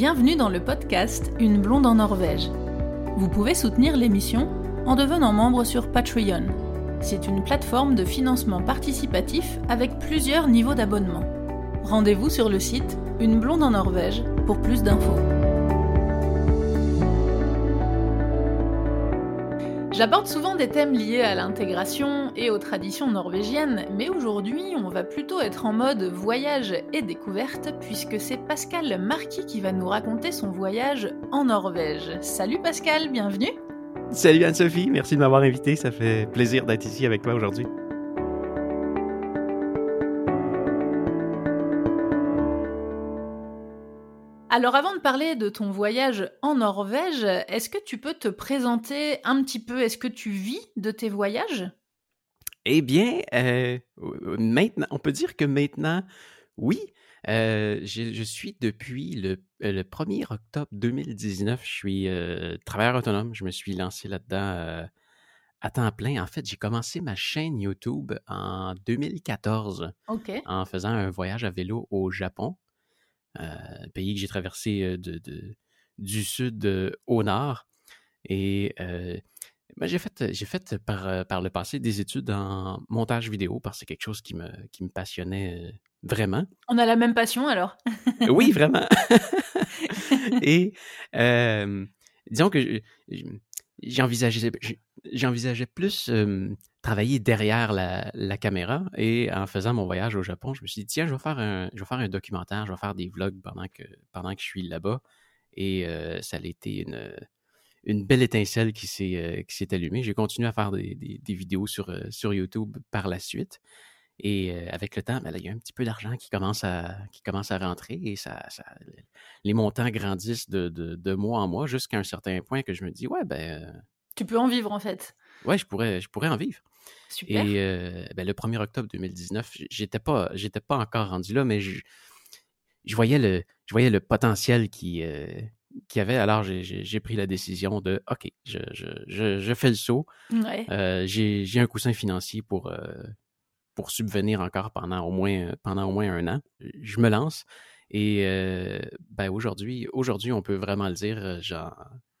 Bienvenue dans le podcast Une blonde en Norvège. Vous pouvez soutenir l'émission en devenant membre sur Patreon. C'est une plateforme de financement participatif avec plusieurs niveaux d'abonnement. Rendez-vous sur le site Une blonde en Norvège pour plus d'infos. J'aborde souvent des thèmes liés à l'intégration et aux traditions norvégiennes, mais aujourd'hui on va plutôt être en mode voyage et découverte puisque c'est Pascal Marquis qui va nous raconter son voyage en Norvège. Salut Pascal, bienvenue Salut Anne-Sophie, merci de m'avoir invité, ça fait plaisir d'être ici avec toi aujourd'hui. Alors avant de parler de ton voyage en Norvège, est-ce que tu peux te présenter un petit peu? Est-ce que tu vis de tes voyages? Eh bien, euh, maintenant, on peut dire que maintenant, oui. Euh, je, suis depuis le, 1er euh, octobre 2019, je suis travailleur autonome. Je me suis lancé là-dedans à temps plein. En fait, j'ai commencé ma chaîne YouTube en 2014 en faisant un voyage à vélo au Japon. Euh, pays que j'ai traversé euh, de, du sud euh, au nord. Et ben, j'ai fait, j'ai fait par, par le passé des études en montage vidéo parce que c'est quelque chose qui me, qui me passionnait vraiment. On a la même passion alors. oui, vraiment. Et disons que j'envisageais, plus travailler derrière la, caméra et en faisant mon voyage au Japon, je me suis dit, tiens, je vais faire un, je vais faire un documentaire, je vais faire des vlogs pendant que, pendant que je suis là-bas. Et euh, ça a été une, belle étincelle qui s'est, euh, qui s'est allumée. J'ai continué à faire des, des, vidéos sur, euh, sur YouTube par la suite. Et avec le temps, ben il y a un petit peu d'argent qui commence à, qui commence à rentrer et ça, ça les montants grandissent de, de, de mois en mois jusqu'à un certain point que je me dis, ouais, ben. Tu peux en vivre en fait. Ouais, je pourrais, je pourrais en vivre. Super. Et euh, ben, le 1er octobre 2019, j'étais pas, j'étais pas encore rendu là, mais je, je, voyais, le, je voyais le potentiel qui, euh, y avait. Alors, j'ai pris la décision de OK, je, je, je fais le saut. Euh, j'ai un coussin financier pour, pour subvenir encore pendant au, moins, pendant au moins un an. Je me lance. Et ben, aujourd'hui, aujourd'hui, on peut vraiment le dire,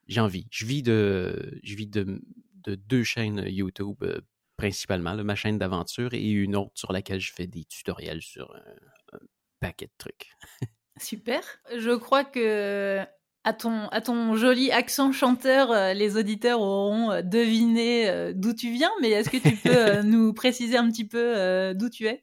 j'en vis. Je vis de, je vis de, de deux chaînes YouTube principalement, ma chaîne d'aventure et une autre sur laquelle je fais des tutoriels sur un, paquet de trucs. Super. Je crois que à ton, à ton joli accent chanteur, euh, les auditeurs auront euh, deviné euh, d'où tu viens, mais est-ce que tu peux nous préciser un petit peu d'où tu es?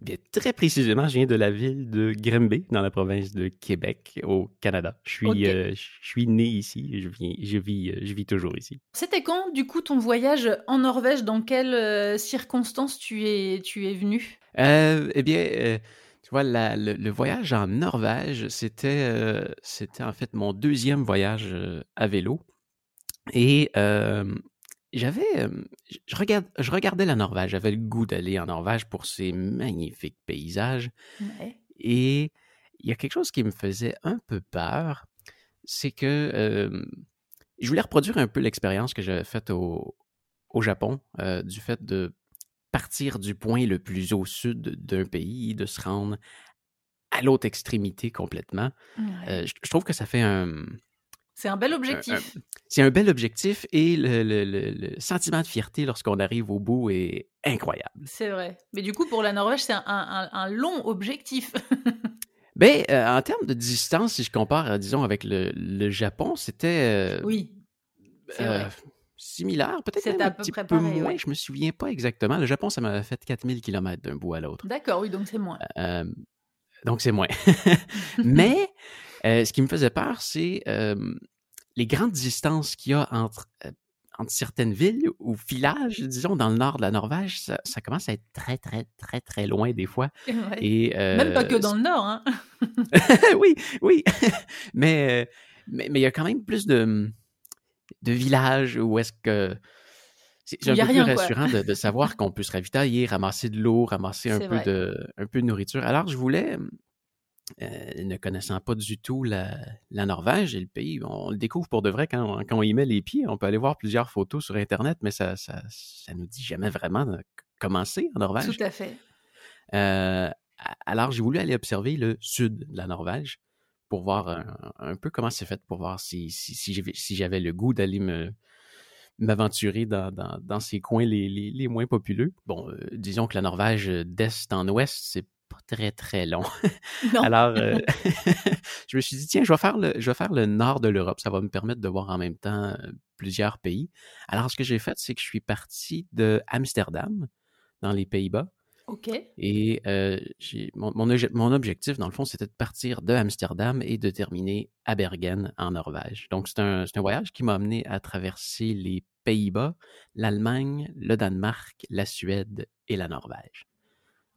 Bien, très précisément, je viens de la ville de Grimby, dans la province de Québec, au Canada. Je suis, euh, je suis né ici, je, viens, je, vis, je vis toujours ici. C'était quand, du coup, ton voyage en Norvège? Dans quelles euh, circonstances tu es, tu es venu? Eh bien, tu vois, le, voyage en Norvège, c'était, c'était en fait mon deuxième voyage à vélo. Et j'avais, je, regardais la Norvège, j'avais le goût d'aller en Norvège pour ses magnifiques paysages. Et il y a quelque chose qui me faisait un peu peur, c'est que je voulais reproduire un peu l'expérience que j'avais faite au, au Japon, du fait de partir du point le plus au sud d'un pays, de se rendre à l'autre extrémité complètement. je, trouve que ça fait un, c'est un bel objectif. c'est un bel objectif et le, sentiment de fierté lorsqu'on arrive au bout est incroyable. C'est vrai. Mais du coup, pour la Norvège, c'est un, long objectif. ben, euh, en termes de distance, si je compare, disons, avec le, Japon, c'était. Euh, oui. Euh, similaire, peut-être même un petit peu moins, je me souviens pas exactement. Le Japon, ça m'avait fait 4000 km d'un bout à l'autre. D'accord, oui, donc c'est moins. donc c'est moins. Mais ce qui me faisait peur, c'est les grandes distances qu'il y a entre, euh, entre certaines villes ou villages, disons, dans le nord de la Norvège, ça, commence à être très, très, très, très loin des fois. Et, Même pas que dans le nord, hein? oui, oui. mais, mais, il y a quand même plus de, de villages où est-ce que. C'est un peu plus rassurant de, savoir qu'on peut se ravitailler, ramasser de l'eau, ramasser un peu, de, un peu de nourriture. Alors, je voulais, euh, ne connaissant pas du tout la, Norvège et le pays, on le découvre pour de vrai quand, on y met les pieds. On peut aller voir plusieurs photos sur Internet, mais ça ça, nous dit jamais vraiment comment c'est en Norvège. Tout à fait. Euh, alors, j'ai voulu aller observer le sud de la Norvège pour voir un, peu comment c'est fait, pour voir si, si, si j'avais le goût d'aller me m'aventurer dans, dans, ces coins les, les, moins populeux. Bon, disons que la Norvège d'est en ouest, c'est pas très très long. Alors, je me suis dit tiens, je vais faire le je vais faire le nord de l'Europe, ça va me permettre de voir en même temps plusieurs pays. Alors, ce que j'ai fait, c'est que je suis parti de Amsterdam dans les Pays-Bas OK. Et mon, objectif, dans le fond, c'était de partir de Amsterdam et de terminer à Bergen, en Norvège. Donc, c'est un, voyage qui m'a amené à traverser les Pays-Bas, l'Allemagne, le Danemark, la Suède et la Norvège.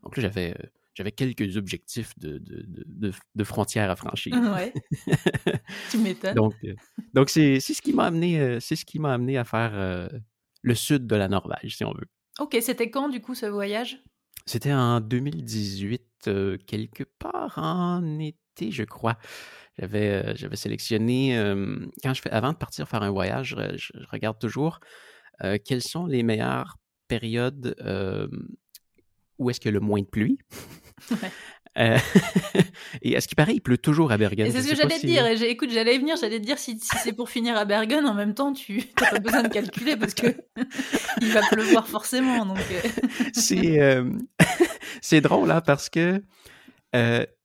Donc là, j'avais, j'avais quelques objectifs de, de, frontières à franchir. Ouais. tu m'étonnes. Donc, donc c'est, ce qui m'a amené, c'est ce qui m'a amené à faire le sud de la Norvège, si on veut. OK, c'était quand, du coup, ce voyage? C'était en 2018, euh, quelque part en été, je crois. J'avais, euh, j'avais sélectionné, quand je fais, avant de partir faire un voyage, je, regarde toujours euh, quelles sont les meilleures périodes où est-ce qu'il y a le moins de pluie? Euh, et à ce qui paraît, il pleut toujours à Bergen? C'est ce que j'allais te dire. Et écoute, j'allais venir, j'allais te dire si, c'est pour finir à Bergen, en même temps, tu n'as pas besoin de calculer parce que il va pleuvoir forcément. Donc... Euh. c'est, euh, c'est drôle là hein, parce que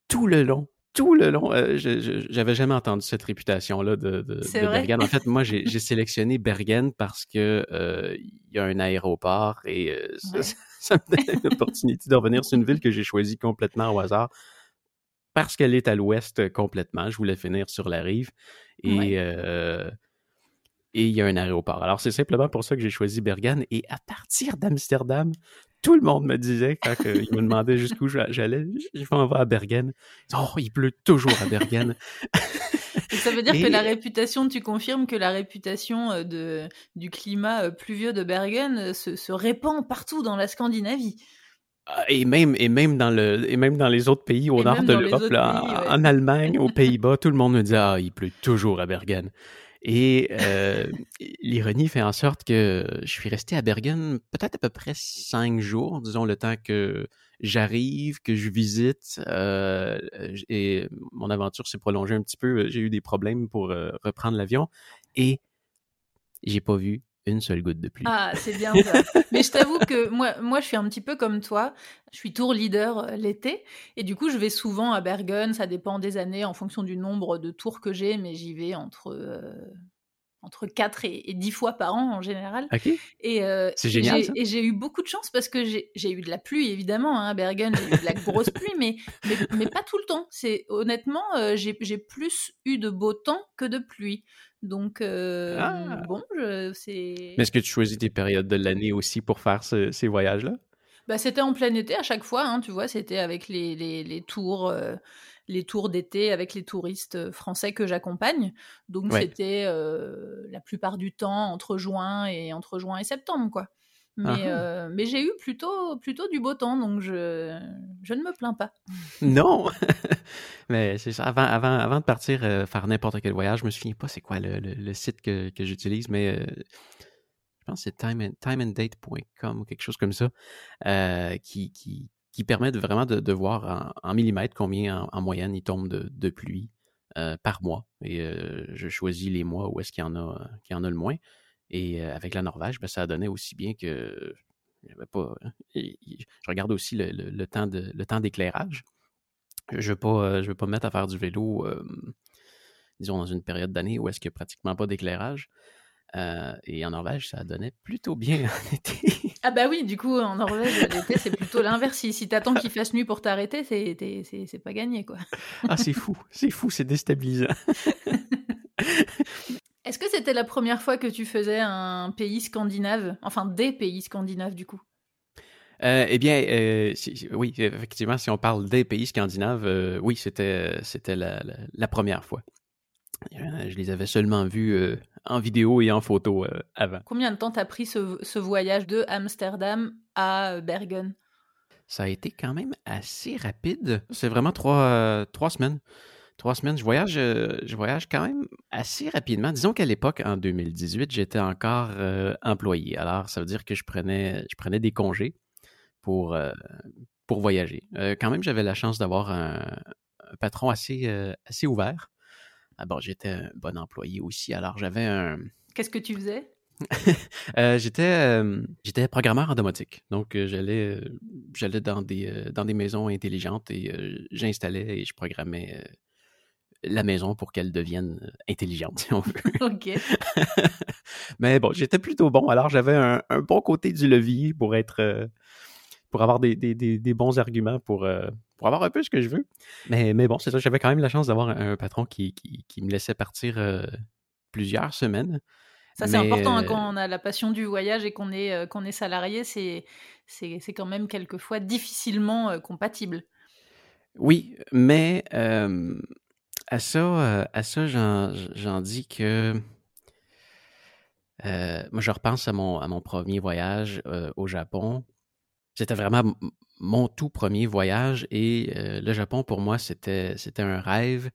tout le long, tout le long, j'avais jamais entendu cette réputation-là de, de, Bergen. En fait, moi, j'ai sélectionné Bergen parce que il y a un aéroport et ça me donne l'opportunité de revenir sur une ville que j'ai choisie complètement au hasard parce qu'elle est à l'ouest euh, complètement. Je voulais finir sur la rive et euh, et il y a un aéroport. Alors c'est simplement pour ça que j'ai choisi Bergen et à partir d'Amsterdam, tout le monde me disait quand il me demandait jusqu'où j'allais, je m'en vais à Bergen. Oh, il pleut toujours à Bergen. ça veut dire que la réputation, tu confirmes que la réputation euh, de, du climat euh, pluvieux de Bergen euh, se, répand partout dans la Scandinavie. Ah, et même, et même, dans, le, et même dans les autres pays au nord de l'Europe, en, Allemagne, aux Pays-Bas, tout le monde me dit Ah, il pleut toujours à Bergen. Et l'ironie fait en sorte que je suis resté à Bergen peut-être à peu près cinq jours, disons le temps que j'arrive, que je visite, euh, et mon aventure s'est prolongée un petit peu. J'ai eu des problèmes pour euh, reprendre l'avion et j'ai pas vu une seule goutte de pluie. Ah, c'est bien ça. Mais je t'avoue que moi, moi, je suis un petit peu comme toi. Je suis tour leader euh, l'été et du coup, je vais souvent à Bergen. Ça dépend des années en fonction du nombre de tours que j'ai, mais j'y vais entre entre 4 et, 10 fois par an en général. Et, euh, c'est génial. Et j'ai eu beaucoup de chance parce que j'ai eu de la pluie, évidemment, hein, à Bergen, j'ai eu de la grosse pluie, mais, mais, pas tout le temps. C'est Honnêtement, euh, j'ai plus eu de beau temps que de pluie. Donc, euh, ah. bon, c'est. Mais est-ce que tu choisis tes périodes de l'année aussi pour faire ces voyages-là? Bah, c'était en plein été à chaque fois, hein, tu vois, c'était avec les, les, les tours les tours d'été avec les touristes euh, français que j'accompagne. Donc c'était euh, la plupart du temps entre juin et entre juin et septembre, quoi. Mais, ah. euh, mais j'ai eu plutôt, plutôt du beau temps, donc je, je ne me plains pas. Non! mais c'est. Avant, avant, avant de partir faire n'importe quel voyage, je me souviens pas c'est quoi le, le, site que, que j'utilise, mais je pense que c'est time timeanddate.com ou quelque chose comme ça, qui, qui, qui permettent vraiment de, voir en, millimètres combien en, moyenne il tombe de, pluie euh, par mois. Et euh, je choisis les mois où est-ce qu'il y, en a, y en a le moins. Et euh, avec la Norvège, ben, ça donnait aussi bien que. Je regarde aussi le, temps d'éclairage. Je ne veux, pas, veux pas me mettre à faire du vélo, disons, dans une période d'année où est-ce qu'il n'y a pratiquement pas d'éclairage. Et en Norvège, ça donnait plutôt bien en été. Ah bah oui, du coup, en Norvège, l'été, c'est plutôt l'inverse. Si, si t'attends qu'il fasse nuit pour t'arrêter, c'est pas gagné, quoi. ah, c'est fou, c'est fou, c'est déstabilisant. Est-ce que c'était la première fois que tu faisais un pays scandinave? Enfin, des pays scandinaves, du coup euh, eh bien, euh, oui, effectivement, si on parle des pays scandinaves, oui, c'était c'était la, la, première fois. Je les avais seulement vus en vidéo et en photo euh, avant. Combien de temps t'as pris ce, voyage de Amsterdam à euh, Bergen? Ça a été quand même assez rapide. C'est vraiment trois, euh, trois semaines. Trois semaines. Je voyage, je voyage quand même assez rapidement. Disons qu'à l'époque, en 2018, j'étais encore employé. Alors, ça veut dire que je prenais, je prenais des congés pour, pour voyager. quand même, j'avais la chance d'avoir un, patron assez, assez ouvert. Ah bon, j'étais un bon employé aussi, alors j'avais un... Qu'est-ce que tu faisais? j'étais j'étais programmeur en domotique. Donc j'allais j'allais dans des dans des maisons intelligentes et j'installais et je programmais la maison pour qu'elle devienne intelligente, si on veut. OK. Mais bon, j'étais plutôt bon. Alors j'avais un, bon côté du levier pour être pour avoir des, bons arguments pour, pour avoir un peu ce que je veux. Mais, mais bon, c'est ça, j'avais quand même la chance d'avoir un, patron qui, qui, me laissait partir plusieurs semaines. Ça, c'est important hein, quand on a la passion du voyage et qu'on est, qu'on est salarié, c'est, c'est, quand même quelquefois difficilement compatible. Oui, mais à ça, à ça j'en, dis que moi, je repense à mon, à mon premier voyage au Japon. C'était vraiment mon tout premier voyage et le Japon, pour moi, c'était, c'était un rêve.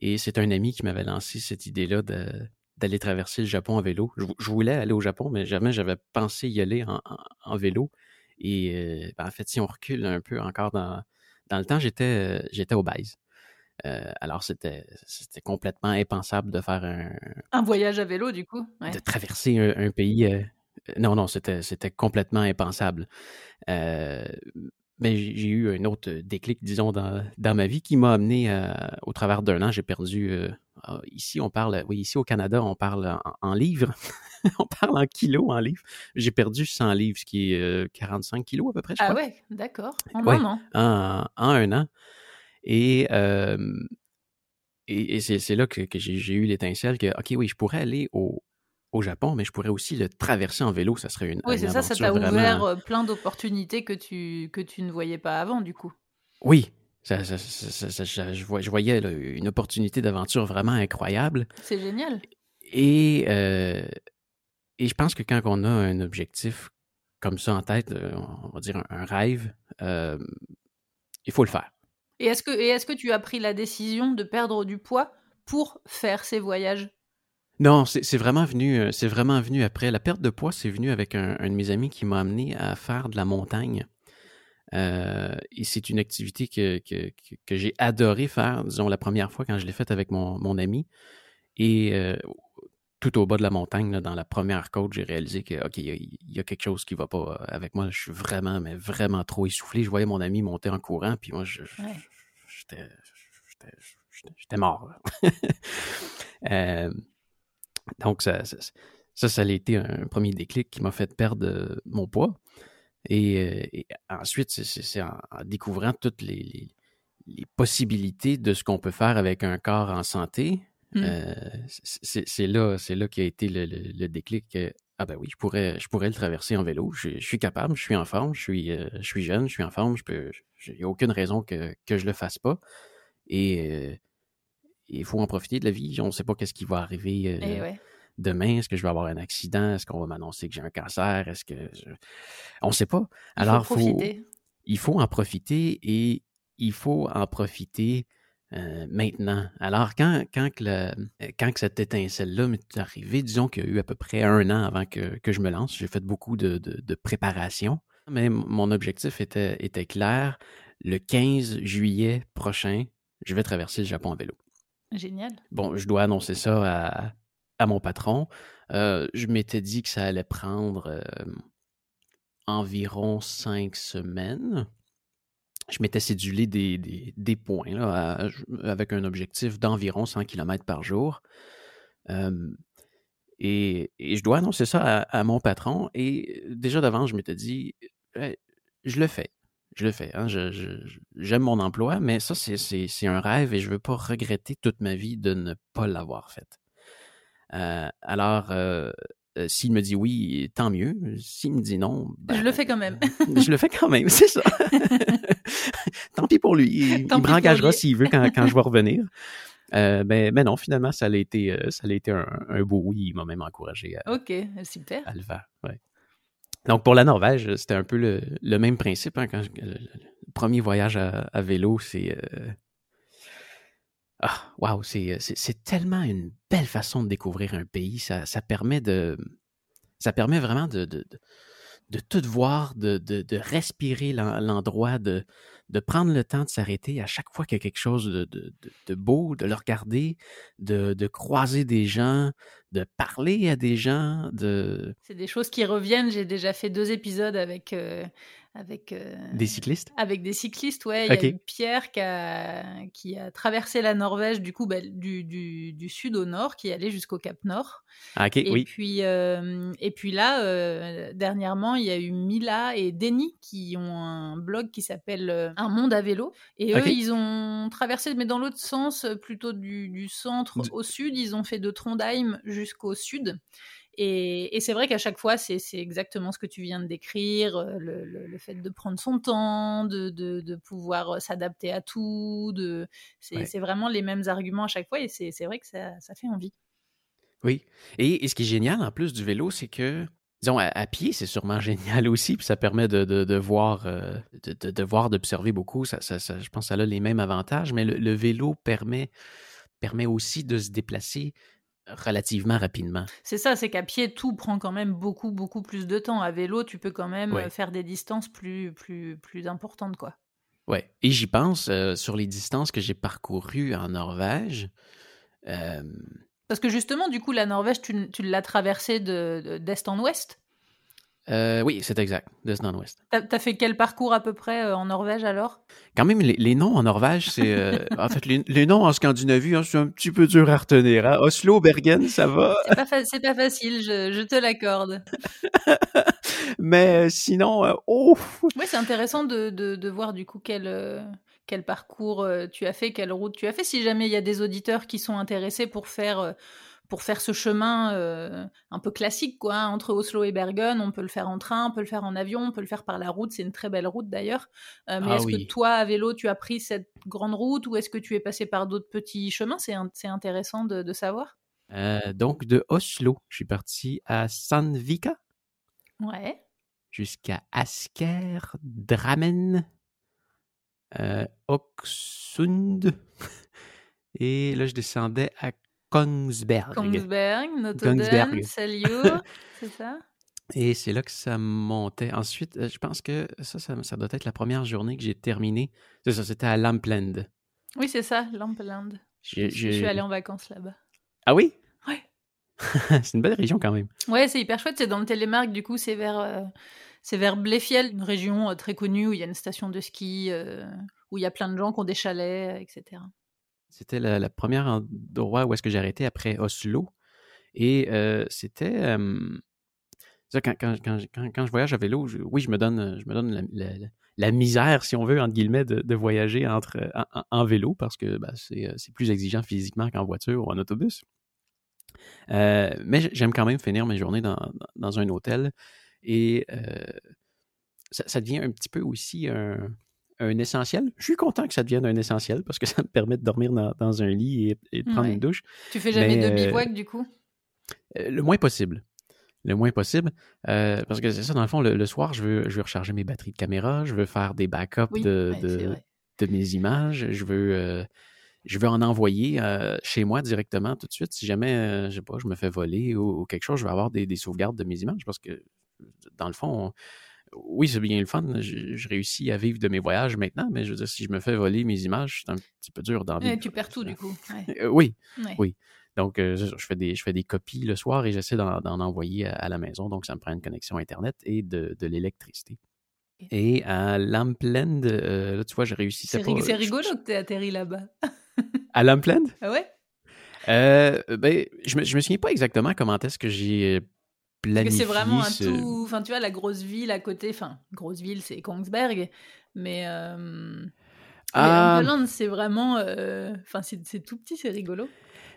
Et c'est un ami qui m'avait lancé cette idée-là de, d'aller traverser le Japon en vélo. Je, voulais aller au Japon, mais jamais j'avais pensé y aller en, vélo. Et euh, ben, en fait, si on recule un peu encore dans, dans le temps, j'étais, euh, j'étais obèse. Euh, alors, c'était, c'était complètement impensable de faire un... Un voyage à vélo, du coup. De traverser un, pays... non, non, c'était, c'était complètement impensable. Mais j'ai eu un autre déclic, disons, dans, dans ma vie qui m'a amené au travers d'un an. J'ai perdu ah, ici, on parle, oui, ici au Canada, on parle en, livres. on parle en kilos en livres. J'ai perdu 100 livres, ce qui est 45 euh, kilos à peu près, je ah crois. Ah ouais, d'accord. En un an. En, un an. Et, et, c'est là que, j'ai eu l'étincelle que, OK, oui, je pourrais aller au, au Japon, mais je pourrais aussi le traverser en vélo. Ça serait une. Oui, c'est ça, ça t'a ouvert euh, plein d'opportunités que tu, que tu ne voyais pas avant, du coup. Oui, je voyais une opportunité d'aventure vraiment incroyable. C'est génial. Et, euh, et je pense que quand on a un objectif comme ça en tête, euh, on va dire un, rêve, euh, il faut le faire. Et est-ce que, est que tu as pris la décision de perdre du poids pour faire ces voyages? Non, c'est vraiment venu, c'est vraiment venu après. La perte de poids, c'est venu avec un, un, de mes amis qui m'a amené à faire de la montagne. Euh, et c'est une activité que, que, que j'ai adoré faire, disons, la première fois quand je l'ai faite avec mon, mon, ami. Et euh, tout au bas de la montagne, dans la première côte, j'ai réalisé que, OK, il y, a quelque chose qui va pas avec moi. Je suis vraiment, mais vraiment trop essoufflé. Je voyais mon ami monter en courant, puis moi, j'étais mort. euh, donc, ça, ça, ça, ça a été un premier déclic qui m'a fait perdre mon poids. Et, ensuite, c'est en, découvrant toutes les, possibilités de ce qu'on peut faire avec un corps en santé. Mmh. c'est là, c'est là qui a été le, déclic que ah ben oui, je pourrais, je pourrais le traverser en vélo. Je, suis capable, je suis en forme, je suis, je suis jeune, je suis en forme. Je peux, il n'y a aucune raison que, que je le fasse pas. Et il faut en profiter de la vie. On ne sait pas qu'est-ce qui va arriver. Eh demain, est-ce que je vais avoir un accident? Est-ce qu'on va m'annoncer que j'ai un cancer? Est-ce que On ne sait pas. Alors, il faut, il faut en profiter et il faut en profiter euh, maintenant. Alors, quand, quand, le, quand cette étincelle-là m'est arrivée, disons qu'il y a eu à peu près un an avant que, que je me lance, j'ai fait beaucoup de, de, préparation, mais mon objectif était, était clair. Le 15 juillet prochain, je vais traverser le Japon à vélo. Génial. Bon, je dois annoncer ça à, mon patron. Euh, je m'étais dit que ça allait prendre euh, environ cinq semaines. Je m'étais cédulé des, points avec un objectif d'environ 100 km par jour. Euh, et, je dois annoncer ça à, mon patron. Et déjà d'avant, je m'étais dit, je le fais. Je le fais. Hein, j'aime mon emploi, mais ça, c'est un rêve et je ne veux pas regretter toute ma vie de ne pas l'avoir fait. Euh, alors, euh, euh, s'il me dit oui, tant mieux. S'il me dit non, je le ben, fais quand même. je le fais quand même, c'est ça. tant pis pour lui. Il, me rengagera s'il veut quand, quand je vais revenir. Euh, mais, mais, non, finalement, ça a été, ça a été un, beau oui. Il m'a même encouragé à, ok super. à le faire. Ouais. Donc, pour la Norvège, c'était un peu le, même principe. Hein, quand le, premier voyage à, vélo, c'est ah, waouh, euh, c'est tellement une belle façon de découvrir un pays. Ça, permet de. Ça permet vraiment de, de, tout voir, de, de, de respirer l'endroit, de, de prendre le temps de s'arrêter à chaque fois qu'il y a quelque chose de, de, de, beau, de le regarder, de, de, croiser des gens, de parler à des gens, de... C'est des choses qui reviennent. J'ai déjà fait deux épisodes avec, euh, avec euh, des cyclistes? Avec des cyclistes, ouais. Il y a Pierre qui a, qui a traversé la Norvège, du coup, bah, du, du, du, sud au nord, qui allait jusqu'au Cap Nord. Ah, ok, et oui. Puis, euh, et puis là, dernièrement, il y a eu Mila et Denny qui ont un blog qui s'appelle Un monde à vélo. Et eux, ils ont traversé, mais dans l'autre sens, plutôt du, du centre au sud. Ils ont fait de Trondheim jusqu'au sud. Et, c'est vrai qu'à chaque fois, c'est exactement ce que tu viens de décrire, euh, le, fait de prendre son temps, de, pouvoir euh, s'adapter à tout. C'est vraiment les mêmes arguments à chaque fois et c'est vrai que ça, fait envie. Oui. Et, ce qui est génial en plus du vélo, c'est que, disons, à, pied, c'est sûrement génial aussi, puis ça permet de, voir, de, voir, d'observer beaucoup. Ça, je pense que ça a les mêmes avantages, mais le, vélo permet, permet aussi de se déplacer relativement rapidement. C'est ça, c'est qu'à pied, tout prend quand même beaucoup, beaucoup plus de temps. À vélo, tu peux quand même euh, faire des distances plus, plus, plus importantes, quoi. Ouais, et j'y pense euh, sur les distances que j'ai parcourues en Norvège. Euh, Parce que justement, du coup, la Norvège, tu, tu l'as traversée d'est en ouest? Euh, oui, c'est exact, d'est en ouest. T'as as fait quel parcours à peu près euh, en Norvège alors? Quand même, les, noms en Norvège, c'est. Euh, en fait, les, noms en Scandinavie, hein, c'est un petit peu dur à retenir. Hein. Oslo, Bergen, ça va? C'est pas, pas, facile, je, je te l'accorde. Mais sinon, oh Oui, c'est intéressant de, de, de, voir du coup quel. quel parcours tu as fait, quelle route tu as fait. Si jamais il y a des auditeurs qui sont intéressés pour faire pour faire ce chemin euh, un peu classique, quoi, hein, entre Oslo et Bergen. On peut le faire en train, on peut le faire en avion, on peut le faire par la route. C'est une très belle route d'ailleurs. Euh, mais ah est-ce que toi, à vélo, tu as pris cette grande route ou est-ce que tu es passé par d'autres petits chemins? C'est intéressant de, savoir. Euh, donc, de Oslo, je suis parti à Sandvika. Ouais. Jusqu'à Asker, Drammen, Oksund. Et là, je descendais à Kongsberg. Kongsberg, Notre-Dame, c'est ça? Et c'est là que ça montait. Ensuite, euh, je pense que ça, ça, doit être la première journée que j'ai terminée. C'est ça, c'était à Lampland. Oui, c'est ça, Lampland. Je, suis allée en vacances là-bas. Ah oui? Oui. c'est une belle région quand même. Ouais, c'est hyper chouette. C'est dans le Télémark, du coup, c'est vers, euh, c'est vers Bléfiel, une région euh, très connue où il y a une station de ski, où il y a plein de gens qui ont des chalets, etc. C'était la, première endroit où est-ce que j'ai arrêté après Oslo. Et euh, c'était... quand, je voyage à vélo, oui, je me donne, je me donne la, misère, si on veut, entre guillemets, de, voyager en, vélo parce que bah, euh, c'est plus exigeant physiquement qu'en voiture ou en autobus. Euh, mais j'aime quand même finir mes journées dans, un hôtel et ça, devient un petit peu aussi un, un essentiel. Je suis content que ça devienne un essentiel parce que ça me permet de dormir dans, un lit et, de prendre une douche. Tu fais jamais de bivouac du coup? euh, Le moins possible. Le moins possible. Euh, parce que c'est ça, dans le fond, le, soir, je veux, je veux recharger mes batteries de caméra, je veux faire des backups de, de, mes images, je veux, euh, je veux en envoyer chez moi directement tout de suite. Si jamais, je sais pas, je me fais voler ou, quelque chose, je vais avoir des, des, sauvegardes de mes images parce que, dans le fond, oui, c'est bien le fun. Je, réussis à vivre de mes voyages maintenant, mais je veux dire, si je me fais voler mes images, c'est un petit peu dur d'en vivre. tu perds tout, du coup. Euh, oui, oui. Donc, euh, je, fais des, je fais des copies le soir et j'essaie d'en envoyer à, la maison. Donc, ça me prend une connexion Internet et de, l'électricité. Et à Lampland, euh, là, tu vois, j'ai réussi. C'est rigolo que tu atterri là-bas. à Lampland? Ah ouais? ben, je me, je me souviens pas exactement comment est-ce que j'ai c'est vraiment un tout. Enfin, tu vois, la grosse ville à côté. Enfin, grosse ville, c'est Kongsberg. Mais. Euh... Ah. c'est vraiment. Euh, enfin, c'est tout petit, c'est rigolo.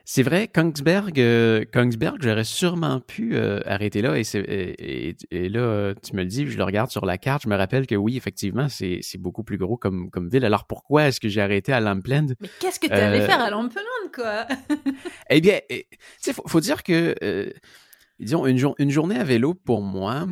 C'est vrai, Kongsberg, euh, Kongsberg j'aurais sûrement pu euh, arrêter là. Et, et, et, là, tu me le dis, je le regarde sur la carte, je me rappelle que oui, effectivement, c'est beaucoup plus gros comme, comme ville. Alors pourquoi est-ce que j'ai arrêté à Lampland? Mais qu'est-ce que tu allais faire à Lampland, quoi? eh bien, tu sais, faut, faut, dire que disons, une, une journée à vélo, pour moi,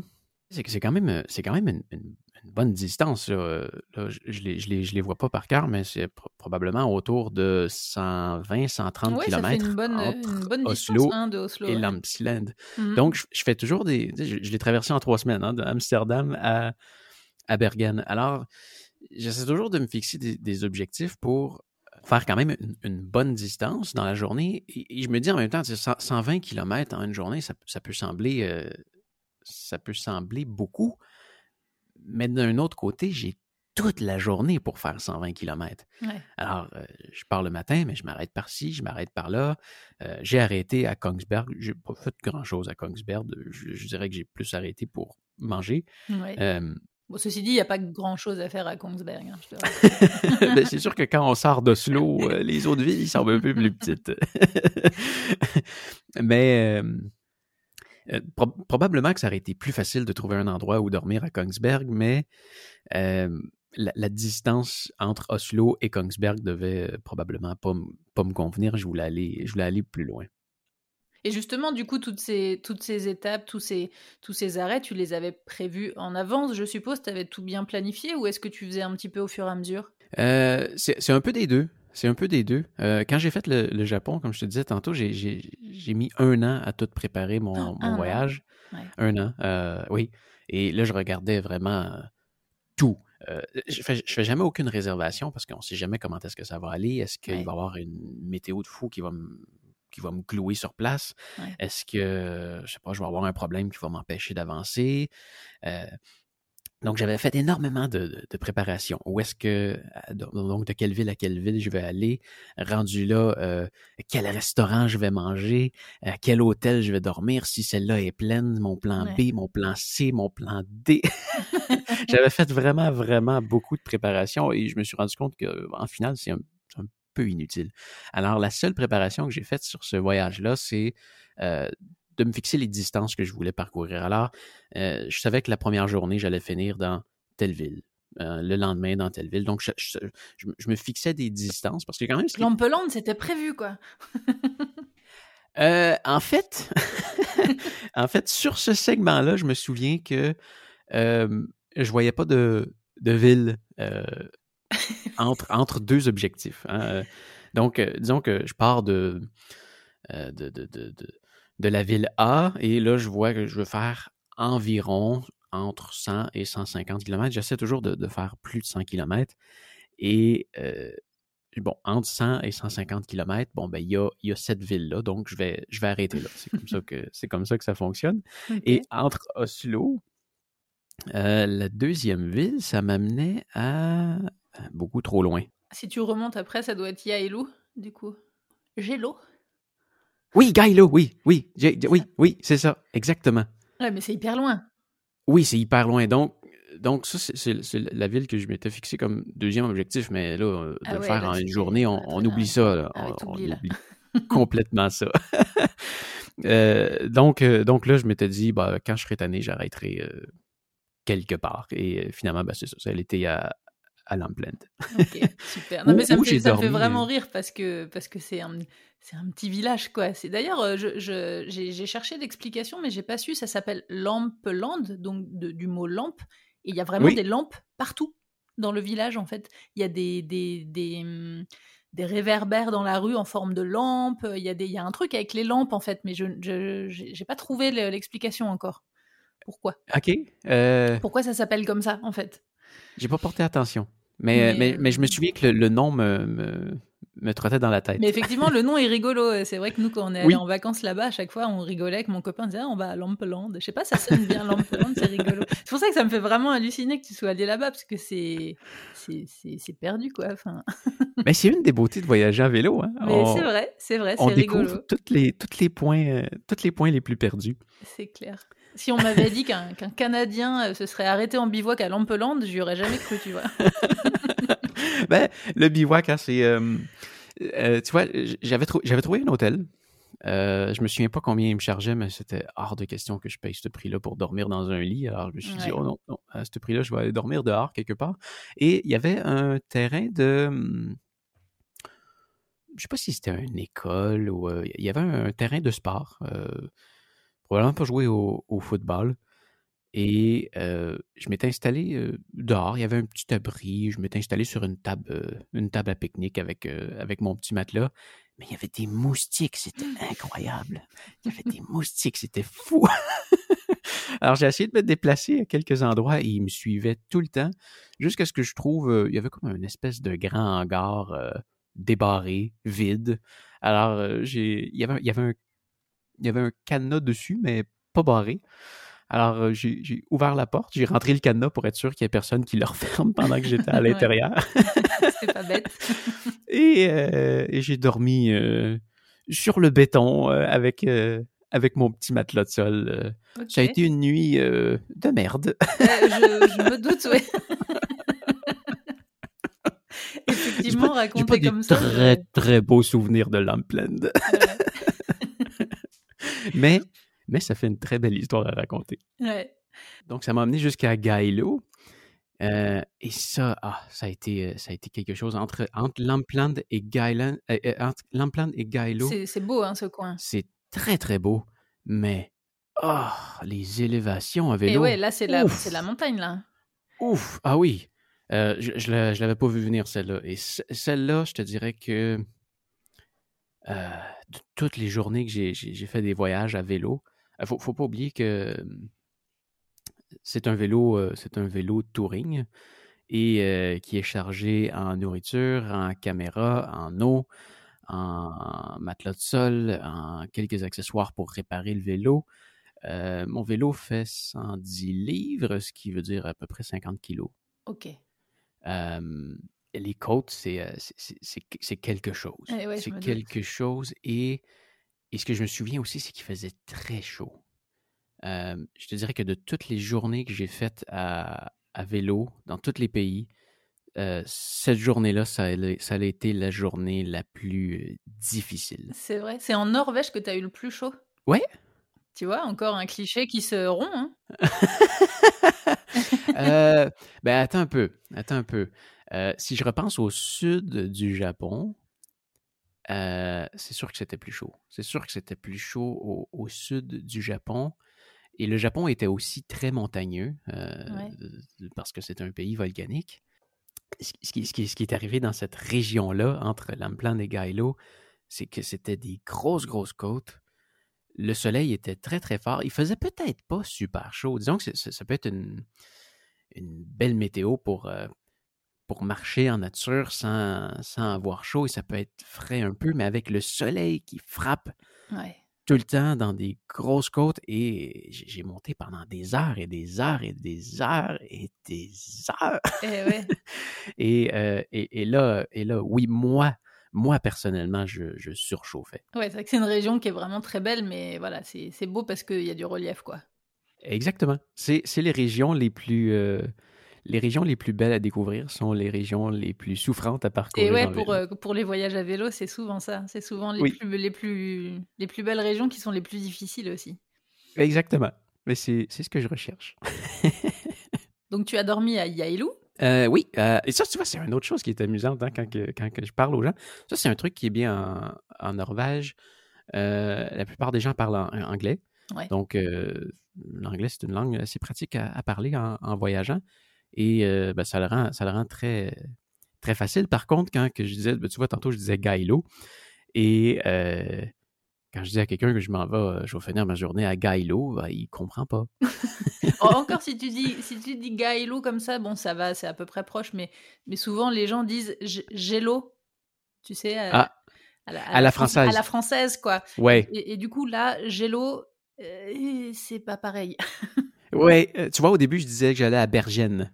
c'est quand même, c'est quand même une, bonne distance. je ne je les, vois pas par cœur, mais c'est probablement autour de 120, 130 km une bonne, entre une Oslo, hein, de et ouais. Mmh Donc, je, fais toujours des... Je, l'ai traversé en trois semaines, hein, d'Amsterdam à, à Bergen. Alors, j'essaie toujours de me fixer des, objectifs pour faire quand même une, bonne distance dans la journée. Et, je me dis en même temps, 120 km en une journée, ça, peut sembler euh, ça peut sembler beaucoup, mais d'un autre côté, j'ai toute la journée pour faire 120 km. Alors, euh, je pars le matin, mais je m'arrête par-ci, je m'arrête par-là. Euh, j'ai arrêté à Kongsberg. J'ai pas fait grand-chose à Kongsberg. Je, dirais que j'ai plus arrêté pour manger. Ceci dit, il n'y a pas grand-chose à faire à Kongsberg. Hein, ben, c'est sûr que quand on sort d'Oslo, euh, les autres villes sont un peu plus petites. mais euh, probablement que ça aurait été plus facile de trouver un endroit où dormir à Kongsberg, mais euh, la, distance entre Oslo et Kongsberg devait euh, probablement pas, me convenir. Je voulais aller plus loin. Et justement, du coup, toutes ces, toutes ces étapes, tous ces, tous ces arrêts, tu les avais prévus en avance, je suppose? Tu avais tout bien planifié ou est-ce que tu faisais un petit peu au fur et à mesure? C'est un peu des deux. C'est un peu des deux. Euh, quand j'ai fait le, Japon, comme je te disais tantôt, j'ai mis un an à tout préparer mon, ah, voyage. Un an, euh, oui. Et là, je regardais vraiment euh, tout. je fais, fais jamais aucune réservation parce qu'on ne sait jamais comment est-ce que ça va aller. Est-ce qu'il va y avoir une météo de fou qui va me qui va me clouer sur place? Est-ce que, je sais pas, je vais avoir un problème qui va m'empêcher d'avancer? Donc, j'avais fait énormément de, préparation. Où est-ce que, euh, donc, de quelle ville à quelle ville je vais aller, rendu là, euh, quel restaurant je vais manger, à quel hôtel je vais dormir, si celle-là est pleine, mon plan B, mon plan C, mon plan D. j'avais fait vraiment, vraiment beaucoup de préparation et je me suis rendu compte qu'en final, c'est un, peu inutile. Alors, la seule préparation que j'ai faite sur ce voyage-là, c'est euh, de me fixer les distances que je voulais parcourir. Alors, euh, je savais que la première journée, j'allais finir dans telle ville. Euh, le lendemain dans telle ville. Donc, je, me fixais des distances parce que quand même... Lampeland, c'était prévu, quoi. Euh, en fait, en fait, sur ce segment-là, je me souviens que je voyais pas de, de ville entre, entre deux objectifs. Hein. Donc, disons que je pars de, de, de, de la ville A et là, je vois que je veux faire environ entre 100 et 150 km. J'essaie toujours de, faire plus de 100 km. Et euh, bon, entre 100 et 150 km, bon, ben, il y a, y a, cette ville-là, donc je vais, je vais arrêter là. C'est comme ça que, c'est comme ça que ça fonctionne. Et entre Oslo, euh, la deuxième ville, ça m'amenait à beaucoup trop loin. Si tu remontes après, ça doit être Yaelu, du coup. Gélo? Oui, Gailo, oui, oui, oui, oui, c'est ça, exactement. Ouais, mais c'est hyper loin. Oui, c'est hyper loin. Donc, donc ça, c'est la ville que je m'étais fixé comme deuxième objectif, mais là, euh, de ah le faire en une journée, on, oublie ça. Ah on, oublie complètement ça. Euh, donc, euh, donc là, je m'étais dit, bah, quand je serai tanné, j'arrêterai quelque part. Et finalement, bah, c'est ça. A été à, à Lampland. Ok, super. Non, mais ça, me fait, ça me fait, vraiment rire parce que parce que c'est un, un petit village, quoi. C'est d'ailleurs, euh, je, je, j'ai, cherché l'explication, mais j'ai pas su. Ça s'appelle Lampland, donc du mot lampe. Et il y a vraiment des lampes partout dans le village, en fait. Il y a des, des, des, hum, des, réverbères dans la rue en forme de lampe. Il y, a des, il y a un truc avec les lampes, en fait, mais je n'ai pas trouvé l'explication encore. Pourquoi? Ok. Euh... Pourquoi ça s'appelle comme ça, en fait? J'ai pas porté attention. Mais, mais, mais, je me souviens que le, nom me, me trottait dans la tête. Mais effectivement, le nom est rigolo. C'est vrai que nous, quand on est allé en vacances là-bas, à chaque fois, on rigolait avec mon copain. On disait, ah, on va à Lampeland. Je sais pas, ça sonne bien Lampeland, c'est rigolo. C'est pour ça que ça me fait vraiment halluciner que tu sois allé là-bas, parce que c'est c'est perdu, quoi. Enfin... Mais c'est une des beautés de voyager à vélo. Hein. Mais c'est vrai, c'est vrai, c'est rigolo. On découvre toutes les, toutes les points, euh, toutes les points les plus perdus. C'est clair. Si on m'avait dit qu'un Canadien euh, se serait arrêté en bivouac à Lampeland, j'y aurais jamais cru, tu vois. ben, le bivouac, hein, c'est... Euh, euh, tu vois, j'avais, trouvé un hôtel. Euh, je me souviens pas combien il me chargeait, mais c'était hors de question que je paye ce prix-là pour dormir dans un lit. Alors je me suis dit, oh non, non, à ce prix-là, je vais aller dormir dehors quelque part. Et il y avait un terrain de. Hum, je sais pas si c'était une école ou. Il y avait un, terrain de sport. Probablement pas jouer au football. Et je m'étais installé dehors, il y avait un petit abri, je m'étais installé sur une table, une table à pique-nique avec, avec mon petit matelas. Mais il y avait des moustiques, c'était incroyable. Il y avait des moustiques, c'était fou. Alors, j'ai essayé de me déplacer à quelques endroits et il me suivait tout le temps, jusqu'à ce que je trouve, euh, il y avait comme une espèce de grand hangar euh, débarré, vide. Alors, euh, j'ai, il y avait, il y avait un, il y avait un cadenas dessus, mais pas barré. Alors, euh, j'ai, ouvert la porte, j'ai rentré le cadenas pour être sûr qu'il n'y ait personne qui le referme pendant que j'étais à l'intérieur. C'est pas bête. Et, euh, et j'ai dormi euh, sur le béton euh, avec, avec mon petit matelas de sol. Ça a été une nuit de merde. Je, je me doute, oui. Effectivement, raconté pas des comme ça. très, très beaux souvenirs de Lampland. Mais, mais ça fait une très belle histoire à raconter. Ouais. Donc, ça m'a amené jusqu'à Gailo. Euh, et ça, ah, ça a été, euh, ça a été quelque chose entre, entre Lampland et Gailan, euh, euh, et Gailo. C'est beau, hein, ce coin. C'est très, très beau, mais oh, les élévations à Et vélo. ouais, là, c'est la, la montagne, là. Ouf, ah oui. Euh, je je l'avais pas vu venir, celle-là. Et ce- celle-là, je te dirais que euh, toutes les journées que j'ai- fait des voyages à vélo, il faut, faut pas oublier que hum, c'est un vélo, euh, c'est un vélo touring et euh, qui est chargé en nourriture, en caméra, en eau, en matelas de sol, en quelques accessoires pour réparer le vélo. Euh, mon vélo fait 110 livres, ce qui veut dire à peu près 50 kilos. Ok. Euh, les côtes, c'est euh, c'est- quelque chose. Eh ouais, c'est quelque chose. Et, et ce que je me souviens aussi, c'est qu'il faisait très chaud. Euh, je te dirais que de toutes les journées que j'ai faites à, à vélo dans tous les pays, euh, cette journée-là, ça, a- ça a été la journée la plus difficile. C'est vrai. C'est en Norvège que tu as eu le plus chaud? Ouais. Tu vois, encore un cliché qui se rompt. Hein. Euh, ben, attends un peu. Attends un peu. Euh, si je repense au sud du Japon, euh, c'est sûr que c'était plus chaud. C'est sûr que c'était plus chaud au, au sud du Japon. Et le Japon était aussi très montagneux euh, Ouais. parce que c'est un pays volcanique. Ce ce qui, ce qui- ce qui est arrivé dans cette région-là, entre Lampland et Gailo, c'est que c'était des grosses, grosses côtes. Le soleil était très, très fort. Il faisait peut-être pas super chaud. Disons que ça peut être une, une belle météo pour, pour marcher en nature sans, sans avoir chaud. Et ça peut être frais un peu, mais avec le soleil qui frappe Ouais. tout le temps dans des grosses côtes. Et j'ai monté pendant des heures et des heures et des heures et des heures. Eh ouais. Et, euh, et, et là, et là, oui, moi, moi personnellement, je, je surchauffais. Ouais, c'est vrai que c'est une région qui est vraiment très belle, mais voilà, c'est beau parce qu'il y a du relief, quoi. Exactement. C'est c'est les régions les plus euh, les régions les plus belles à découvrir sont les régions les plus souffrantes à parcourir. Et ouais, pour, euh, pour les voyages à vélo, c'est souvent ça. C'est souvent les, Oui. plus, les, plus, les plus belles régions qui sont les plus difficiles aussi. Exactement. Mais c'est c'est ce que je recherche. Donc tu as dormi à Yailou? Euh, oui, euh, et ça, tu vois, c'est une autre chose qui est amusante hein, quand, que, quand que je parle aux gens. Ça, c'est un truc qui est bien en, en Norvège. Euh, la plupart des gens parlent en, en anglais. Ouais. Donc, l'anglais, c'est une langue assez pratique à, à parler en, en voyageant. Et euh, ben, ça, le rend, ça le rend très, très facile. Par contre, quand que je disais, ben, tu vois, tantôt, je disais Gailo. Et euh, quand je dis à quelqu'un que je m'en vais, euh, je vais finir ma journée à Gailo, ben, il comprend pas. Oh, Encore si tu dis si tu dis Gailo comme ça, bon, ça va, c'est à peu près proche, mais, mais souvent les gens disent Gélo, tu sais, à, Ah, à la, à la fran- française. À la française, quoi. Ouais, Et, et du coup, là, Gélo, euh, c'est pas pareil. ouais. euh, tu vois, au début, je disais que j'allais à Bergen.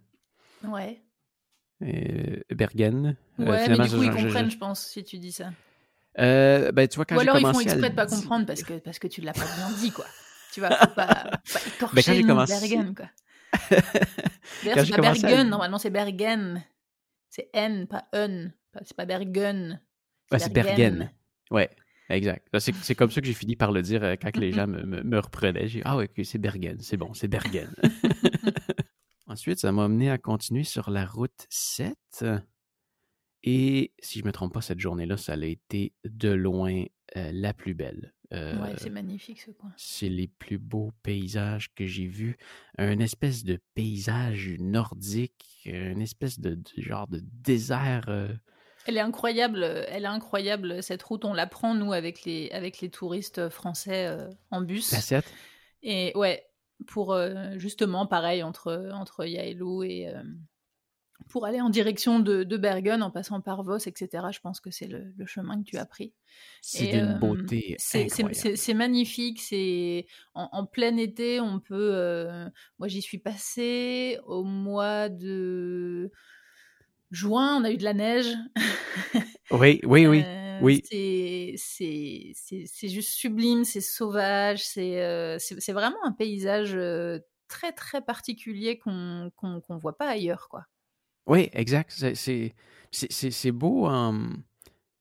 Ouais. Bergen. Euh, Ouais, mais du coup, ils comprennent, je pense, si tu dis ça. Euh, ben, tu vois, quand Ou alors ils font à exprès le de pas comprendre parce que, parce que tu l'as pas bien dit, quoi. Tu vois, faut pas, faut pas écorcher nom de commencé- Bergen, quoi. D'ailleurs, c'est pas à Bergen, le- normalement c'est Bergen. C'est N, pas Un. C'est pas Bergen. C'est Bergen. Ouais, exact. C'est comme ça que j'ai fini par le dire euh, quand les gens me, me, me reprenaient. J'ai dit, ah ouais, c'est Bergen, c'est bon, c'est Bergen. Ensuite, ça m'a amené à continuer sur la route 7. Et si je me trompe pas, cette journée-là, ça a été de loin euh, la plus belle. Euh, Ouais, c'est magnifique ce coin. c'est les plus beaux paysages que j'ai vus. Un espèce de paysage nordique, une espèce de, de genre de désert. euh, Elle est incroyable, elle est incroyable cette route. On la prend nous avec les avec les touristes français euh, en bus. facette. Et ouais, pour euh, justement, pareil, entre, entre Yaelou et. Euh, pour aller en direction de, de, Bergen en passant par Vos, etc. Je pense que c'est le, chemin que tu as pris. C'est d'une euh, beauté C'est magnifique. C'est en, en, plein été, on peut. moi, j'y suis passée au mois de juin. On a eu de la neige. oui, oui, oui. Oui. C'est juste sublime, c'est sauvage, c'est c'est vraiment un paysage très très particulier qu'on qu'on voit pas ailleurs, quoi. Oui, exact. C'est beau.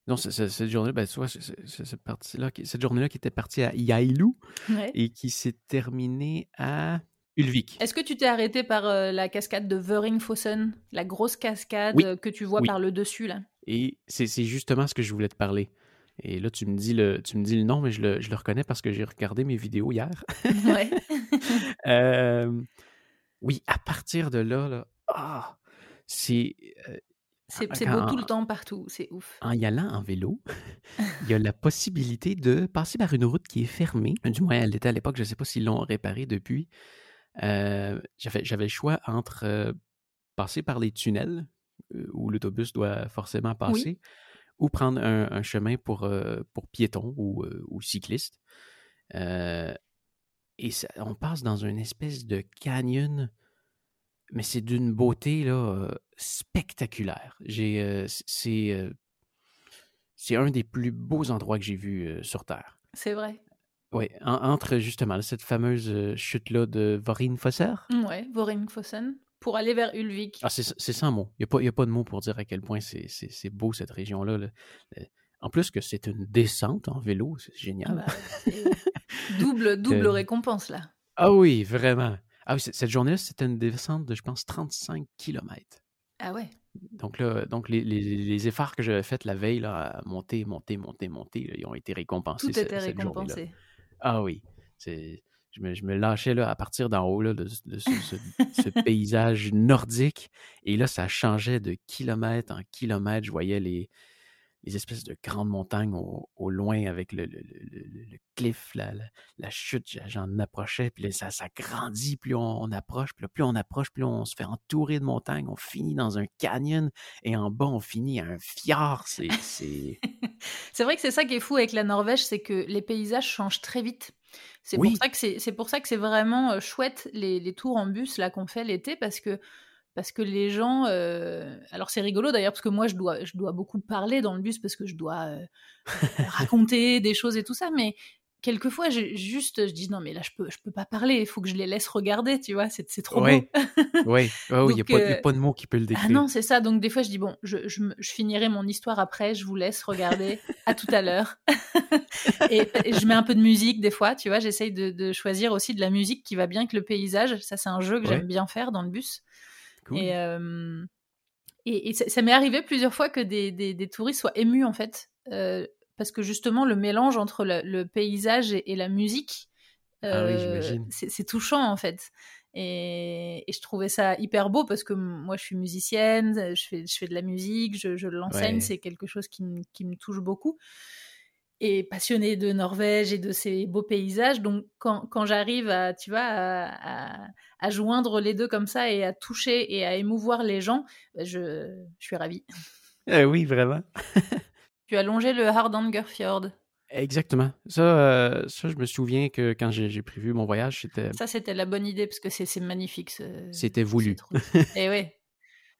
Non, cette journée, ben, tu vois, cette partie-là, cette journée-là qui était partie à Yailou et qui s'est terminée à Ulvik. Est-ce que tu t'es arrêté par la cascade de Vöringfossen, la grosse cascade que tu vois par le dessus là? Et c'est justement ce que je voulais te parler. Et là, tu me dis le, tu me dis le nom, mais je le, je le reconnais parce que j'ai regardé mes vidéos hier. Ouais. oui, à partir de là, là ah, c'est. c'est beau tout le temps, partout, c'est ouf. En y allant en vélo, il y a la possibilité de passer par une route qui est fermée. Du moins, elle était à l'époque, je ne sais pas s'ils l'ont réparée depuis. J'avais le choix entre passer par les tunnels où l'autobus doit forcément passer ou prendre un, chemin pour, pour piétons ou, ou cyclistes. et on passe dans une espèce de canyon mais c'est d'une beauté là, spectaculaire. J'ai, c'est, c'est un des plus beaux endroits que j'ai vus sur Terre. C'est vrai. Oui, entre justement cette fameuse chute-là de Vorinfosser. Oui, Vorinfossen, pour aller vers Ulvik. Ah, c'est, sans mots. Il n'y a, a, pas de mots pour dire à quel point c'est, beau cette région-là. En plus que c'est une descente en vélo, c'est génial. Ah bah, double double récompense là. Ah oui, vraiment. Ah oui, cette journée-là, c'était une descente de, je pense, 35 km. Ah ouais. Donc là, donc les, les, efforts que j'avais faits la veille, là, à monter, monter, monter, monter, ils ont été récompensés. Tout était récompensé. Ah oui. C'est, je, me, lâchais là, à partir d'en haut là, de, ce, paysage nordique. Et là, ça changeait de kilomètre en kilomètre. Je voyais les, les espèces de grandes montagnes au, loin avec le, le, le, cliff, la, la, chute, j'en approchais, puis là, ça, ça grandit, plus on, approche, puis plus on approche, plus on se fait entourer de montagnes, on finit dans un canyon, et en bas, on finit à un fjord, c'est... c'est vrai que c'est ça qui est fou avec la Norvège, c'est que les paysages changent très vite. C'est pour ça que c'est pour ça que c'est vraiment euh, chouette les, les tours en bus là qu'on fait l'été parce que parce que les gens euh, alors c'est rigolo d'ailleurs parce que moi je dois je dois beaucoup parler dans le bus parce que je dois euh, raconter des choses et tout ça mais quelquefois j'ai juste je dis non mais là je peux je peux pas parler il faut que je les laisse regarder tu vois c'est trop beau oui oui il n'y a, euh, pas de mots qui peut le ah décrire. ah non c'est ça donc des fois je dis bon je, je, je, finirai mon histoire après je vous laisse regarder à tout à l'heure. Et, je mets un peu de musique des fois tu vois j'essaye de, de, choisir aussi de la musique qui va bien avec le paysage ça c'est un jeu que j'aime bien faire dans le bus. Et, et, ça, m'est arrivé plusieurs fois que des, des, touristes soient émus, en fait, parce que justement, le mélange entre le, paysage et, la musique, ah c'est touchant, en fait. Et, je trouvais ça hyper beau parce que moi, je suis musicienne, je fais, je fais de la musique, je, je l'enseigne, c'est quelque chose qui, qui me touche beaucoup et passionné de Norvège et de ses beaux paysages. Donc, quand, quand j'arrive à, tu vois, à, à, joindre les deux comme ça et à toucher et à émouvoir les gens, bah, je, je suis ravie. Eh oui, vraiment. tu as longé le Hardangerfjord. Exactement. Ça, euh, ça, je me souviens que quand j'ai prévu mon voyage, c'était. Ça, c'était la bonne idée parce que c'est magnifique. C'était voulu. et eh oui.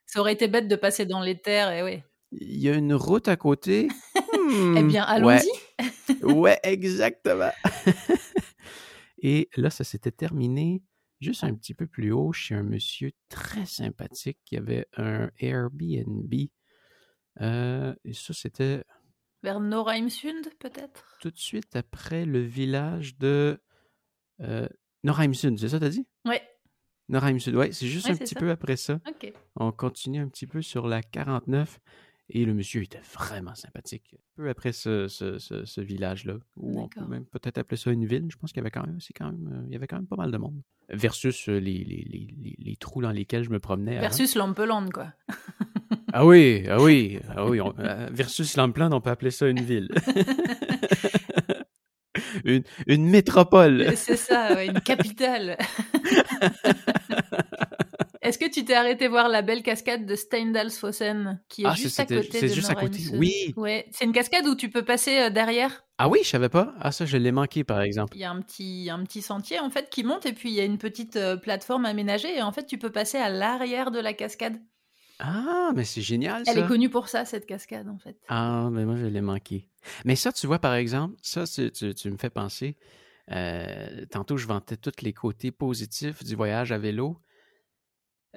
Ça aurait été bête de passer dans les terres, et eh oui. Il y a une route à côté. eh bien, allons-y. ouais, exactement. Et là, ça s'était terminé juste un petit peu plus haut chez un monsieur très sympathique qui avait un Airbnb. Euh, et ça, c'était. Vers Norheimsund, peut-être? Tout de suite après le village de euh, Norheimsund, c'est ça, t'as dit? Oui. Norheimsund, oui, c'est juste un petit peu après ça. On continue un petit peu sur la 49. Et le monsieur était vraiment sympathique. Peu après ce, ce, ce, village-là, où on peut même peut-être appeler ça une ville, je pense qu'il y avait quand même, c'est quand même, euh, il y avait quand même pas mal de monde. Versus euh, les, les, les, les trous dans lesquels je me promenais. Versus Lampeland, quoi. ah oui, ah oui, ah oui. Euh, versus Lampeland, on peut appeler ça une ville. une, une métropole. C'est ça, une capitale. Est-ce que tu t'es arrêté voir la belle cascade de Steindalsfossen qui est Ah, juste à côté c'est juste à côté. Oui. Ouais, c'est une cascade où tu peux passer euh, derrière? Ah oui, je savais pas. Ah, ça, je l'ai manqué, par exemple. Il y a un petit, un petit sentier en fait qui monte et puis il y a une petite euh, plateforme aménagée et en fait tu peux passer à l'arrière de la cascade. Ah, mais c'est génial, Elle est connue pour ça cette cascade en fait. Ah, mais moi, je l'ai manqué. Mais ça, tu vois, par exemple, ça, c'est- tu, tu me fais penser. euh, tantôt, je vantais tous les côtés positifs du voyage à vélo.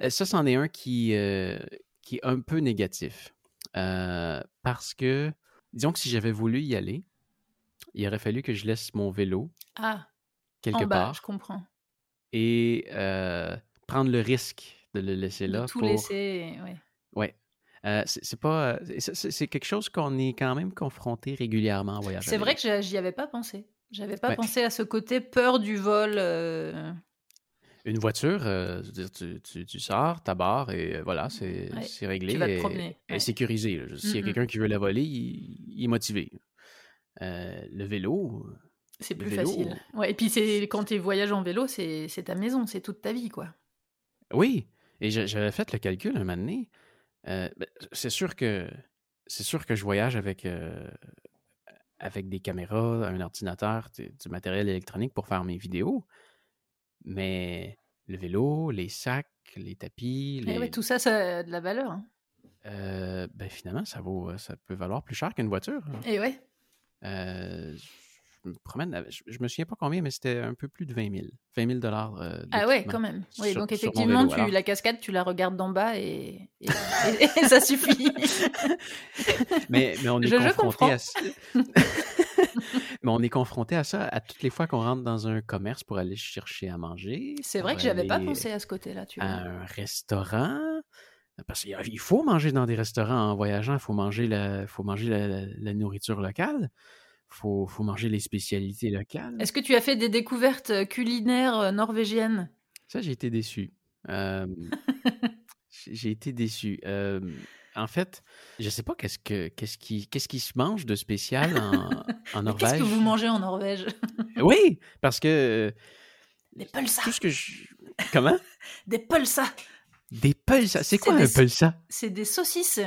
Euh, ça, c'en est un qui, euh, qui est un peu négatif. Euh, parce que, disons que si j'avais voulu y aller, il aurait fallu que je laisse mon vélo Ah, quelque en bas, part je comprends. et euh, prendre le risque de le laisser De là tout pour... laisser, ouais. Ouais. Euh, c'est pas. c'est- quelque chose qu'on est quand même confronté régulièrement en voyage. C'est vrai que j'y avais pas pensé. J'avais pas Ouais. pensé à ce côté peur du vol. euh, Une voiture, euh, tu, tu, tu sors, ta barre et euh, voilà, c'est Ouais, réglé. tu vas te et- promener, et ouais. sécurisé. S'il y a Mm, mm. quelqu'un qui veut la voler, il, il est motivé. Euh, le vélo, C'est plus vélo. facile. Ouais, et puis quand tu voyages en vélo, c'est ta maison, c'est toute ta vie, quoi. oui. Et j'a- j'avais fait le calcul un moment donné. Euh, ben, c'est sûr que c'est sûr que je voyage avec euh, avec des caméras, un ordinateur, du matériel électronique pour faire mes vidéos. Mais le vélo, les sacs, les tapis, Eh les, ouais, tout ça, ça a de la valeur. hein. Euh, ben finalement, ça vaut, ça peut valoir plus cher qu'une voiture. Et ouais. Euh, je me promène, je, je me souviens pas combien, mais c'était un peu plus de 20 000. 20 000 dollars. euh, Ah ouais, quand même. Oui, sur- donc effectivement, vélo, tu, alors. la cascade, tu la regardes d'en bas et, et, et- et ça suffit. Mais, mais on est Je- confronté à. mais on est confronté à ça à toutes les fois qu'on rentre dans un commerce pour aller chercher à manger. C'est vrai que j'avais pas pensé à ce côté-là, tu vois. À un restaurant. Parce qu'il faut manger dans des restaurants en voyageant, il faut manger la, faut manger la, la- la nourriture locale, il faut, faut manger les spécialités locales. Est-ce que tu as fait des découvertes euh, culinaires euh, norvégiennes? Ça, j'ai été déçu. Euh, j'ai j'ai été déçu. Euh, en fait, je sais pas qu'est-ce que qu'est-ce qui qu'est-ce qui se mange de spécial en, en Mais Qu'est-ce Norvège? que vous mangez en Norvège? Oui, parce que Des pulsas tout ce que je comment? Des pulsas des pulsas. C'est quoi un pulsa? C'est des saucisses.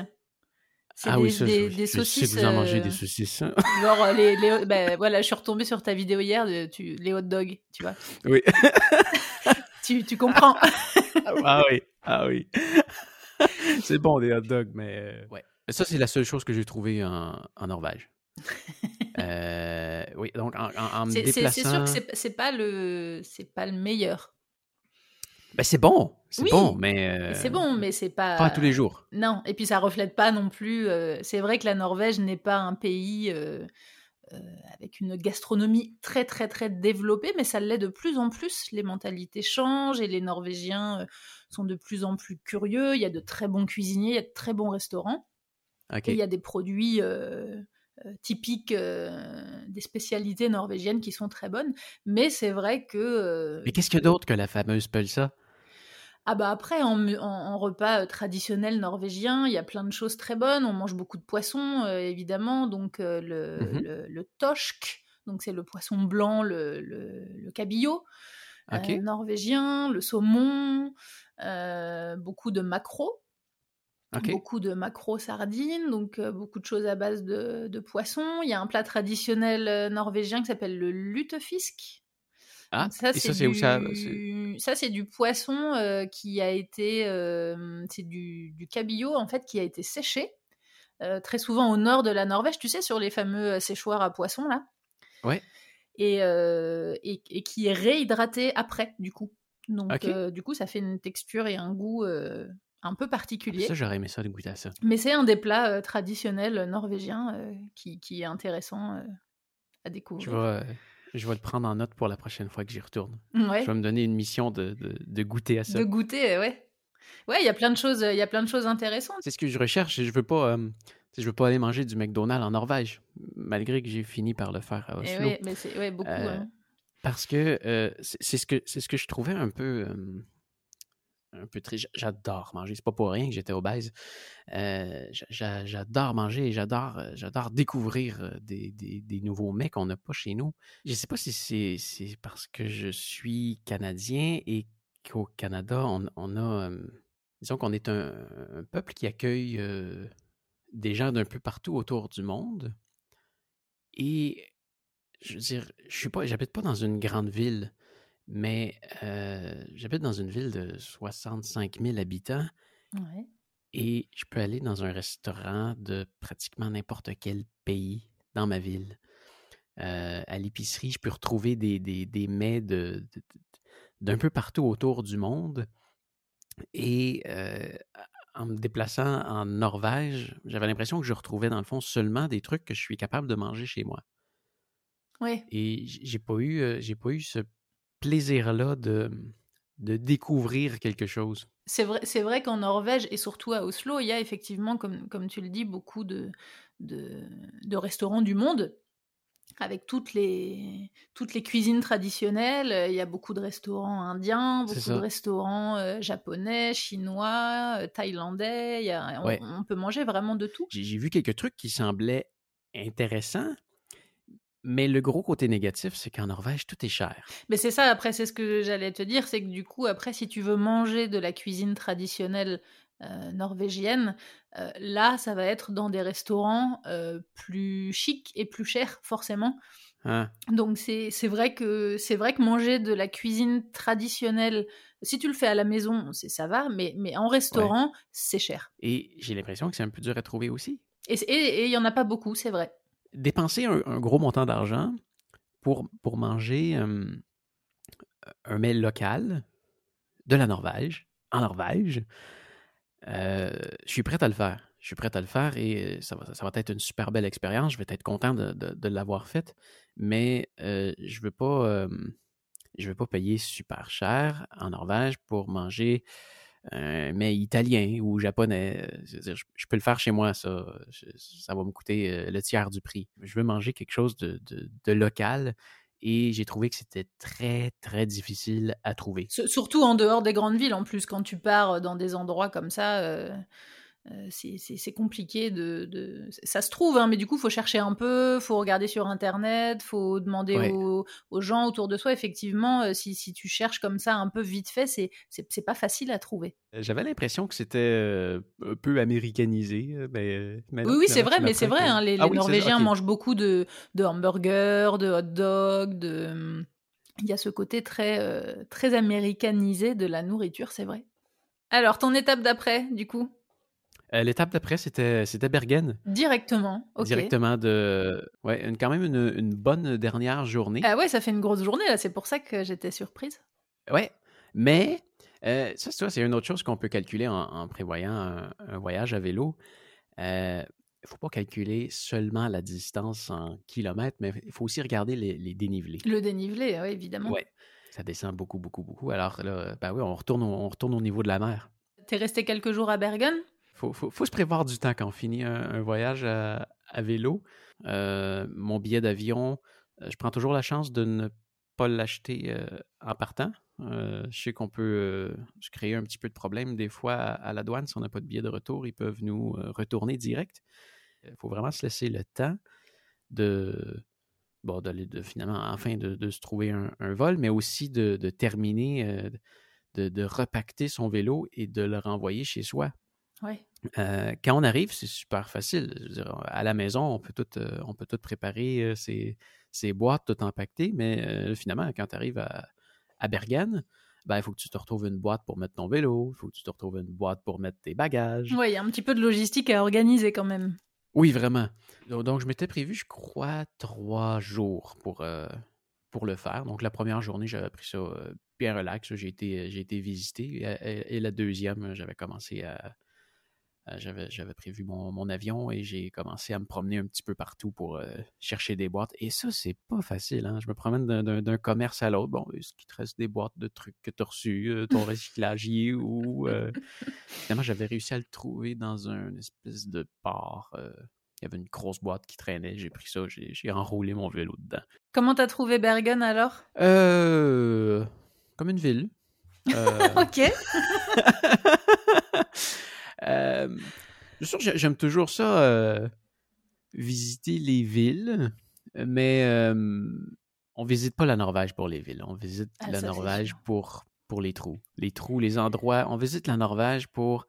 Ah des, oui, ça, des, je sais saucisses. que vous en mangez euh, des saucisses. hein. Genre euh, les, les ben, voilà, je suis retombée sur ta vidéo hier, de, tu, les hot dogs, tu vois. Oui. Tu, tu comprends. ah oui, ah oui. c'est bon des hot dogs, mais euh, ouais. Ça c'est la seule chose que j'ai trouvée en, en Norvège. Euh, oui, donc en, en- en me C'est c'est- sûr déplaçant. que c'est- pas le c'est pas le meilleur. Ben, c'est bon, c'est Oui, bon, mais euh, C'est bon, mais c'est pas. pas tous les jours. Non, et puis ça reflète pas non plus. euh, c'est vrai que la Norvège n'est pas un pays avec une gastronomie très très très développée, mais ça l'est de plus en plus. Les mentalités changent et les Norvégiens euh, sont de plus en plus curieux. Il y a de très bons cuisiniers, il y a de très bons restaurants, et il y a des produits euh, euh, typiques euh, des spécialités norvégiennes qui sont très bonnes. Mais c'est vrai que euh, Mais qu'est-ce qu'il y a d'autre que la fameuse pulsa? Ah bah après, en, en- en repas euh, traditionnel norvégien, il y a plein de choses très bonnes. On mange beaucoup de poissons, euh, évidemment. Donc euh, le, Mhm. le, le torsk, donc c'est le poisson blanc, le, le, le cabillaud euh, norvégien, le saumon, beaucoup de maquereaux, beaucoup de maquereaux sardines, donc beaucoup de choses à base de, de poissons. Il y a un plat traditionnel norvégien qui s'appelle le lutefisk. Ah, ça, et ça c'est où ça? du... ça, c'est du poisson euh, qui a été... euh, c'est du, du cabillaud, en fait, qui a été séché. euh, très souvent au nord de la Norvège, tu sais, sur les fameux séchoirs à poissons, là. Ouais. Et, et, et qui est réhydraté après, du coup. Donc, du coup, ça fait une texture et un goût un peu particulier. Ça j'aurais aimé ça de goûter à ça. Mais c'est un des plats euh, traditionnels norvégiens euh, qui, qui est intéressant euh, à découvrir. Vais, euh, je vais le prendre en note pour la prochaine fois que j'y retourne. Ouais. Je vais me donner une mission de, de, de goûter à ça. De goûter, euh, ouais. Ouais, il y a plein de choses, il y a plein de choses intéressantes. C'est ce que je recherche et je veux pas, euh, je veux pas aller manger du McDonald's en Norvège, malgré que j'ai fini par le faire à Et Oslo. ouais, mais c'est ouais, beaucoup. Euh, hein. Parce que euh, c'est ce que c'est ce que je trouvais un peu euh, un peu triste. J'adore manger. C'est pas pour rien que j'étais obèse. Euh, j'adore manger et j'adore, euh, j'adore découvrir euh, des, nouveaux mets qu'on n'a pas chez nous. Je sais pas si c'est parce que je suis Canadien et qu'au Canada, on, a. disons qu'on est un, peuple qui accueille des gens d'un peu partout autour du monde. Et je veux dire, je suis pas, j'habite pas dans une grande ville. Mais j'habite dans une ville de 65 000 habitants. Et je peux aller dans un restaurant de pratiquement n'importe quel pays dans ma ville. à l'épicerie, je peux retrouver des, des, mets de, d'un peu partout autour du monde. Et en me déplaçant en Norvège, j'avais l'impression que je retrouvais dans le fond seulement des trucs que je suis capable de manger chez moi. Oui. Et j'ai pas eu, j'ai pas eu ce plaisir-là de, de découvrir quelque chose. C'est vrai, c'est vrai qu'en Norvège et surtout à Oslo, il y a effectivement, comme, comme tu le dis, beaucoup de, de, de restaurants du monde avec toutes les, toutes les cuisines traditionnelles. Il y a beaucoup de restaurants indiens, beaucoup de restaurants euh, japonais, chinois, euh, thaïlandais. on, peut manger vraiment de tout. J'ai vu quelques trucs qui semblaient intéressants, mais le gros côté négatif, c'est qu'en Norvège, tout est cher. Mais c'est ça, après, c'est ce que j'allais te dire, c'est que du coup, après, si tu veux manger de la cuisine traditionnelle euh, norvégienne, euh, là, ça va être dans des restaurants euh, plus chics et plus chers, forcément. Ah. Donc c'est vrai que c'est vrai que manger de la cuisine traditionnelle, si tu le fais à la maison, c'est ça va, mais, mais en restaurant, c'est cher. Et j'ai l'impression que c'est un peu dur à trouver aussi. Et il y en a pas beaucoup, c'est vrai dépenser un, gros montant d'argent pour, pour manger un mets local de la Norvège, en Norvège, euh, je suis prêt à le faire. Je suis prêt à le faire et ça va, ça va être une super belle expérience. Je vais être content de, de, l'avoir faite, mais euh, je ne veux, pas, je veux pas payer super cher en Norvège pour manger euh, mais italien ou japonais. Euh, je, peux le faire chez moi, ça. ça va me coûter euh, le tiers du prix. Je veux manger quelque chose de, local et j'ai trouvé que c'était très, très difficile à trouver. Surtout en dehors des grandes villes, en plus, quand tu pars dans des endroits comme ça. C'est compliqué de, Ça se trouve, hein, mais du coup, il faut chercher un peu, faut regarder sur Internet, faut demander aux, gens autour de soi. Effectivement, euh, si, tu cherches comme ça un peu vite fait, c'est pas facile à trouver. J'avais l'impression que c'était euh, un peu américanisé. oui, oui, c'est vrai, mais c'est vrai. Hein, les, ah Norvégiens mangent beaucoup de, de, hamburgers, de hot dogs, de... Il y a ce côté très, très américanisé de la nourriture, c'est vrai. Alors, ton étape d'après, du coup? euh, l'étape d'après, c'était, c'était Bergen. Directement, ok. Directement de... Ouais, une, quand même une, une, bonne dernière journée. Ah ouais, ça fait une grosse journée, là. C'est pour ça que j'étais surprise. Ouais, mais euh, ça, c'est une autre chose qu'on peut calculer en, prévoyant un, voyage à vélo. Il euh, ne faut pas calculer seulement la distance en kilomètres, mais il faut aussi regarder les, dénivelés. Le dénivelé, oui, évidemment. Oui, ça descend beaucoup, beaucoup, beaucoup. Alors là, ben oui, on retourne, on retourne au niveau de la mer. T'es resté quelques jours à Bergen? Faut, faut, se prévoir du temps quand on finit un, voyage à, vélo. Euh, mon billet d'avion, euh, je prends toujours la chance de ne pas l'acheter euh, en partant. je sais qu'on peut créer un petit peu de problème des fois à, la douane. Si on n'a pas de billet de retour, ils peuvent nous retourner direct. Il faut vraiment se laisser le temps de, bon, de, finalement, enfin, de, se trouver un, vol, mais aussi de, terminer, de, de repacter son vélo et de le renvoyer chez soi. Euh, quand on arrive, c'est super facile. à la maison, on peut tout, euh, on peut tout préparer ses, euh, boîtes, tout empaqueter, mais finalement, quand tu arrives à, à Bergen, ben, il faut que tu te retrouves une boîte pour mettre ton vélo, il faut que tu te retrouves une boîte pour mettre tes bagages. Oui, il y a un petit peu de logistique à organiser quand même. Oui, vraiment. Donc, je m'étais prévu, je crois, trois jours pour, pour le faire. Donc, la première journée, j'avais pris ça bien relax. J'ai été, j'ai été visiter. et la deuxième, j'avais commencé à, euh, j'avais, prévu mon, avion et j'ai commencé à me promener un petit peu partout pour euh, chercher des boîtes. Et ça, c'est pas facile. Hein? Je me promène d'un, commerce à l'autre. Bon, est-ce qu'il te reste des boîtes de trucs que tu as reçus, euh, ton recyclagier ou. Finalement, j'avais réussi à le trouver dans un espèce de port. il y avait une grosse boîte qui traînait. J'ai pris ça, j'ai, enroulé mon vélo dedans. Comment t'as trouvé Bergen alors? Euh. Comme une ville. ok. euh, sûr, j'aime toujours ça, visiter les villes, mais on visite pas la Norvège pour les villes. On visite Ah, la Norvège pour, pour les trous. Les trous, les endroits. On visite la Norvège pour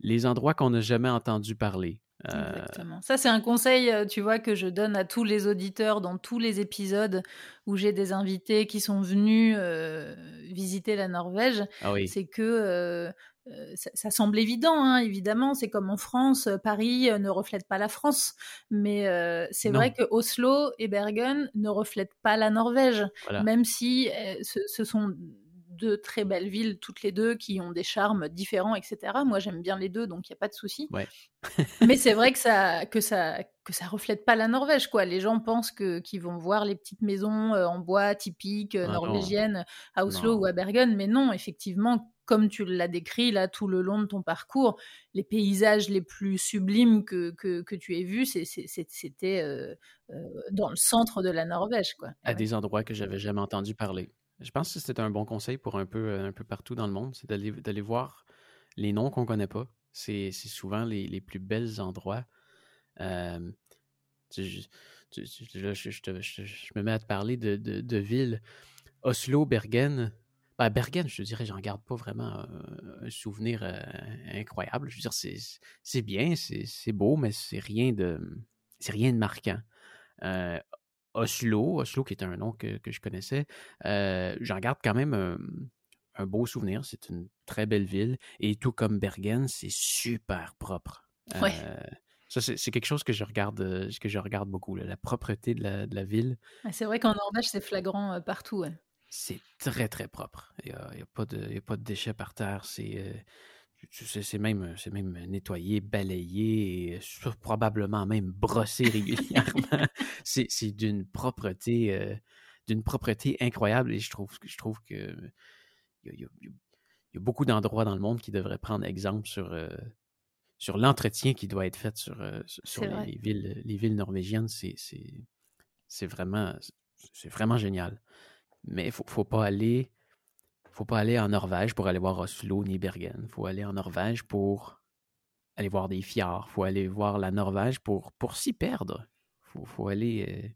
les endroits qu'on n'a jamais entendu parler. Euh, Exactement. Ça, c'est un conseil, euh, tu vois, que je donne à tous les auditeurs dans tous les épisodes où j'ai des invités qui sont venus euh, visiter la Norvège. ah oui, C'est que euh, euh, ça, ça semble évident, hein, évidemment. C'est comme en France, euh, Paris euh, ne reflète pas la France. Mais euh, c'est vrai que Oslo et Bergen ne reflètent pas la Norvège, voilà. même si euh, ce, ce sont deux très belles villes, toutes les deux, qui ont des charmes différents, etc. Moi, j'aime bien les deux, donc il n'y a pas de souci. Ouais. Mais c'est vrai que ça, que ça, que ça reflète pas la Norvège, quoi. Les gens pensent que qu'ils vont voir les petites maisons euh, en bois typiques euh, Ah non. norvégiennes à Oslo Non. ou à Bergen, mais non, effectivement, comme tu l'as décrit là tout le long de ton parcours, les paysages les plus sublimes que, que, que tu aies vus, c'était euh, euh, dans le centre de la Norvège, quoi. à Ouais. des endroits que j'avais jamais entendu parler. Je pense que c'était un bon conseil pour un peu, euh, un peu partout dans le monde, c'est d'aller, voir les noms qu'on connaît pas. C'est, souvent les, les plus belles endroits. Là, je- je me mets à te parler de, de, de villes. Oslo, Bergen. Ben, Bergen, je te dirais, j'en garde pas vraiment euh, un souvenir euh, incroyable. Je veux dire, c'est, bien, c'est, c'est beau, mais c'est rien de, c'est rien de marquant. Euh, Oslo, Oslo qui était un nom que, que je connaissais, euh, j'en garde quand même un, un beau souvenir. C'est une très belle ville. Et tout comme Bergen, c'est super propre. Ouais. Euh, ça, c'est quelque chose que je regarde, euh, que je regarde beaucoup. là. La propreté de la, de la ville, Ah, C'est vrai qu'en Norvège, c'est flagrant partout. ouais. c'est très, très propre. Il n'y a, a pas de il y a pas de déchets par terre. C'est c'est même, c'est même nettoyé, balayé, et sur- probablement même brossé régulièrement. c'est d'une propreté, euh, d'une propreté incroyable et je trouve, je trouve que il y a, y y beaucoup d'endroits dans le monde qui devraient prendre exemple sur, euh, sur l'entretien qui doit être fait sur, euh, sur- les, villes, les villes norvégiennes. C'est, vraiment, c'est vraiment génial. Mais il faut, faut pas aller, faut pas aller en Norvège pour aller voir Oslo ni Bergen. Il faut aller en Norvège pour aller voir des fjords. Il faut aller voir la Norvège pour, pour s'y perdre. Il faut, faut aller, euh,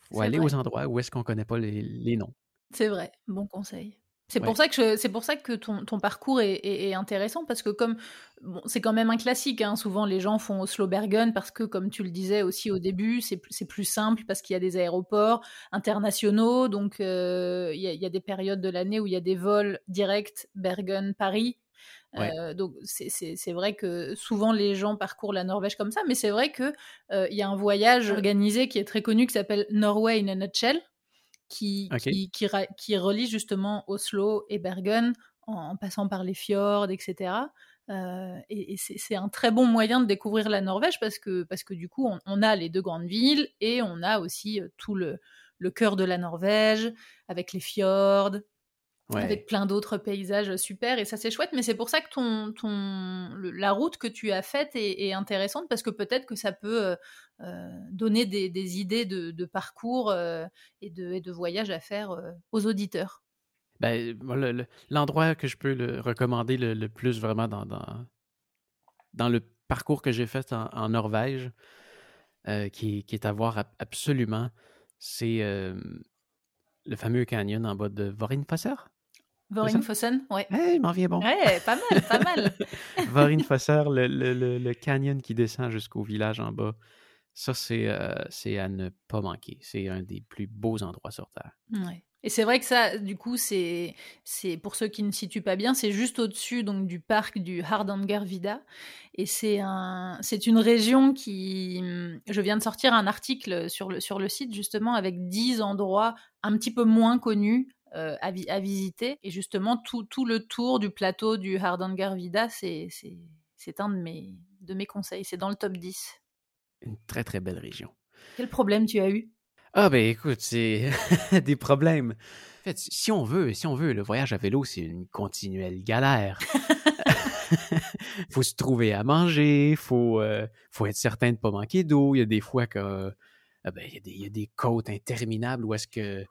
faut C'est aller vrai. aux endroits où est-ce qu'on connaît pas les, les noms. C'est vrai, bon conseil. C'est Ouais. pour ça que c'est pour ça que ton, ton parcours est, est- est intéressant parce que comme bon, c'est quand même un classique, hein, souvent les gens font Oslo Bergen parce que comme tu le disais aussi au début, c'est plus, simple parce qu'il y a des aéroports internationaux, donc euh, il y, a, il y a des périodes de l'année où il y a des vols directs Bergen Paris. Ouais. Euh, donc c'est vrai que souvent les gens parcourent la Norvège comme ça, mais c'est vrai que euh, il y a un voyage organisé qui est très connu qui s'appelle Norway in a nutshell qui, Ok. qui, qui, ra- qui relie justement Oslo et Bergen en, en passant par les fjords, etc. Euh, et et c'est un très bon moyen de découvrir la Norvège parce que, parce que du coup, on, on a les deux grandes villes et on a aussi euh, tout le, le cœur de la Norvège avec les fjords, Ouais. avec plein d'autres paysages super et ça c'est chouette mais c'est pour ça que ton, ton le- la route que tu as faite est, est intéressante parce que peut-être que ça peut euh, euh, donner des, des idées de, de parcours euh, et, de, et de voyages à faire euh, aux auditeurs. Ben, moi, le- le- l'endroit que je peux le recommander le, plus vraiment dans, dans, dans le parcours que j'ai fait en, en Norvège, qui, qui est à voir ab- absolument, c'est le fameux canyon en bas de Vorinfosser. Voringfossen, ouais. Hey, il m'en vient bon. Ouais, pas mal, pas mal. Vorinfosser, le, le, le, le canyon qui descend jusqu'au village en bas. Ça, c'est euh, c'est à ne pas manquer. C'est un des plus beaux endroits sur Terre. Ouais. Et c'est vrai que ça, du coup, c'est, pour ceux qui ne situent pas bien, c'est juste au-dessus donc du parc du Hardangervidda, et c'est un, c'est une région qui, je viens de sortir un article sur le sur le site justement avec 10 endroits un petit peu moins connus euh, à, vi- à visiter, et justement tout, tout le tour du plateau du Hardangervidda, c'est c'est un de mes de mes conseils, c'est dans le top 10. Une très, très belle région. Quel problème tu as eu? Ah ben écoute, c'est des problèmes. En fait, si on veut, si on veut, le voyage à vélo, c'est une continuelle galère. faut se trouver à manger, faut, euh, faut être certain de pas manquer d'eau. Il y a des fois que euh, ben, il, y a des, il y a des côtes interminables où est-ce que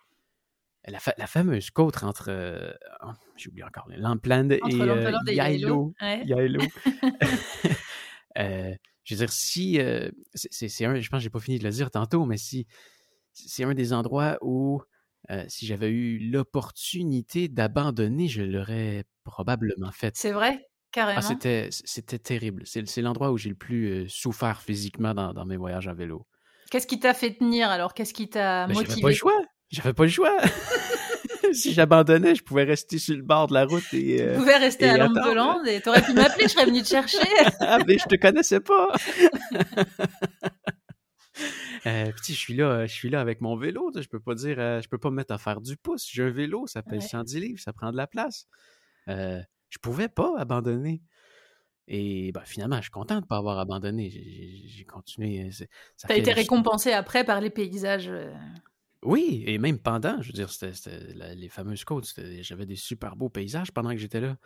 la, fameuse côte entre, euh, oh, j'ai oublié encore, Lampland et, euh, Yailo. Euh, je veux dire, si, c'est un, je pense que j'ai pas fini de le dire tantôt, mais si c'est un des endroits où, si j'avais eu l'opportunité d'abandonner, je l'aurais probablement fait. C'est vrai, ah, carrément? c'était, c'était terrible. C'est l'endroit où j'ai le plus souffert physiquement dans, dans mes voyages à vélo. Qu'est-ce qui t'a fait tenir alors? Qu'est-ce qui t'a motivé J'avais pas le choix. J'avais pas le choix. si j'abandonnais, je pouvais rester sur le bord de la route et. tu pouvais rester à Langueland et t'aurais pu m'appeler, je serais venu te chercher. ah, mais je te connaissais pas. Euh, je suis là, je suis là avec mon vélo. Je peux pas dire, euh, je peux pas me mettre à faire du pouce. J'ai un vélo, ça pèse 110 livres, ça prend de la place. Euh, je pouvais pas abandonner. Et bah, finalement, je suis content de ne pas avoir abandonné. J'ai continué. Tu as été récompensé après par les paysages. Oui, et même pendant, je veux dire, c'était les fameuses côtes. J'avais des super beaux paysages pendant que j'étais là.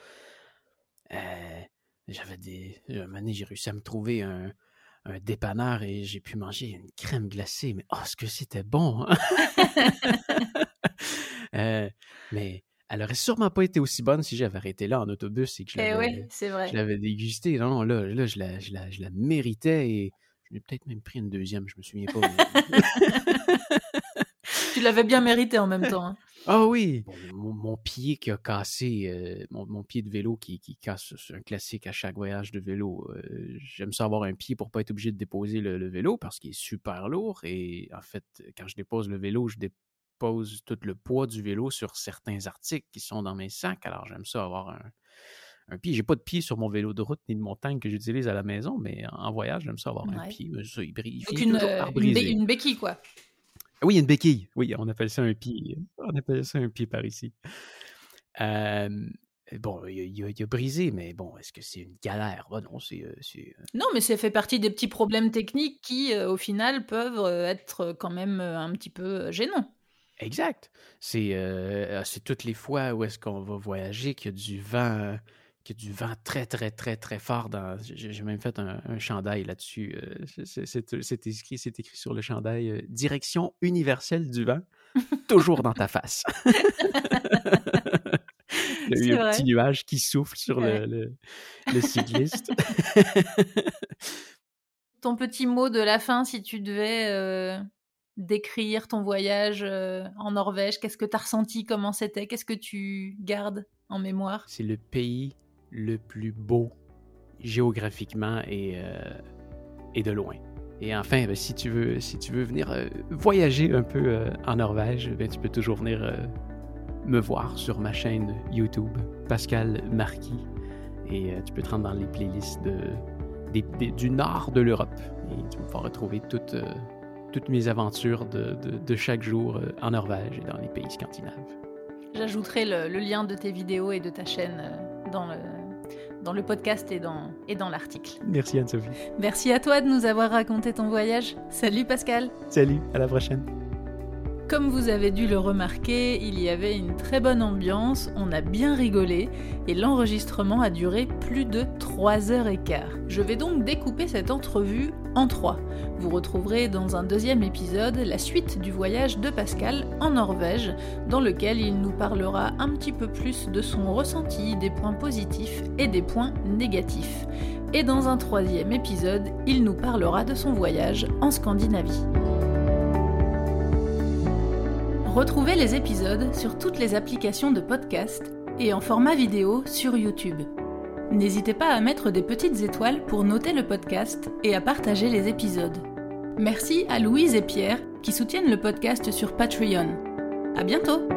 Euh, j'avais des. Un moment donné, j'ai réussi à me trouver un, un dépanneur et j'ai pu manger une crème glacée. Mais oh, ce que c'était bon! Hein! euh, mais elle aurait sûrement pas été aussi bonne si j'avais arrêté là en autobus et que je eh l'avais, l'avais dégustée. Non, là, là je, la, je, la, je la méritais et je l'ai peut-être même pris une deuxième, je me souviens pas. tu l'avais bien mérité en même temps. Hein. Ah oui! mon, pied qui a cassé, euh, mon, pied de vélo qui, qui casse, c'est un classique à chaque voyage de vélo. Euh, j'aime ça avoir un pied pour pas être obligé de déposer le, vélo parce qu'il est super lourd. Et en fait, quand je dépose le vélo, je dépose tout le poids du vélo sur certains articles qui sont dans mes sacs. Alors j'aime ça avoir un, un pied. J'ai pas de pied sur mon vélo de route ni de montagne que j'utilise à la maison, mais en voyage, j'aime ça avoir un pied. Ça, il, brille, une, une, béquille, quoi. Oui, une béquille. Oui, on appelle ça un pied. On appelle ça un pied par ici. bon, il a, brisé, mais bon, est-ce que c'est une galère? Oh non, c'est, Non, mais ça fait partie des petits problèmes techniques qui, au final, peuvent être quand même un petit peu gênants. Exact. C'est, c'est toutes les fois où est-ce qu'on va voyager qu'il y a du vent y a du vent très, très, très, très fort. Dans... J'ai même fait un, chandail là-dessus. Euh, c'est écrit, écrit sur le chandail euh, Direction universelle du vent, toujours dans ta face. Il y a eu un petit nuage qui souffle sur le, le, cycliste. ton petit mot de la fin, si tu devais euh, décrire ton voyage en Norvège, qu'est-ce que tu as ressenti, comment c'était, qu'est-ce que tu gardes en mémoire? C'est le pays le plus beau géographiquement et, euh, et de loin. Et enfin, ben, si, tu veux, si tu veux venir euh, voyager un peu euh, en Norvège, ben, tu peux toujours venir me voir sur ma chaîne YouTube, Pascal Marquis. Et tu peux te rendre dans les playlists du nord de l'Europe. Et tu vas pouvoir retrouver toutes, toutes mes aventures de, de, chaque jour en Norvège et dans les pays scandinaves. J'ajouterai le, lien de tes vidéos et de ta chaîne dans le, dans le podcast et dans, et dans l'article. Merci Anne-Sophie. Merci à toi de nous avoir raconté ton voyage. Salut Pascal. Salut, à la prochaine. Comme vous avez dû le remarquer, il y avait une très bonne ambiance, on a bien rigolé et l'enregistrement a duré plus de 3 heures et quart. Je vais donc découper cette entrevue en trois. Vous retrouverez dans un deuxième épisode la suite du voyage de Pascal en Norvège, dans lequel il nous parlera un petit peu plus de son ressenti, des points positifs et des points négatifs. Et dans un troisième épisode, il nous parlera de son voyage en Scandinavie. Retrouvez les épisodes sur toutes les applications de podcast et en format vidéo sur YouTube. N'hésitez pas à mettre des petites étoiles pour noter le podcast et à partager les épisodes. Merci à Louise et Pierre qui soutiennent le podcast sur Patreon. À bientôt!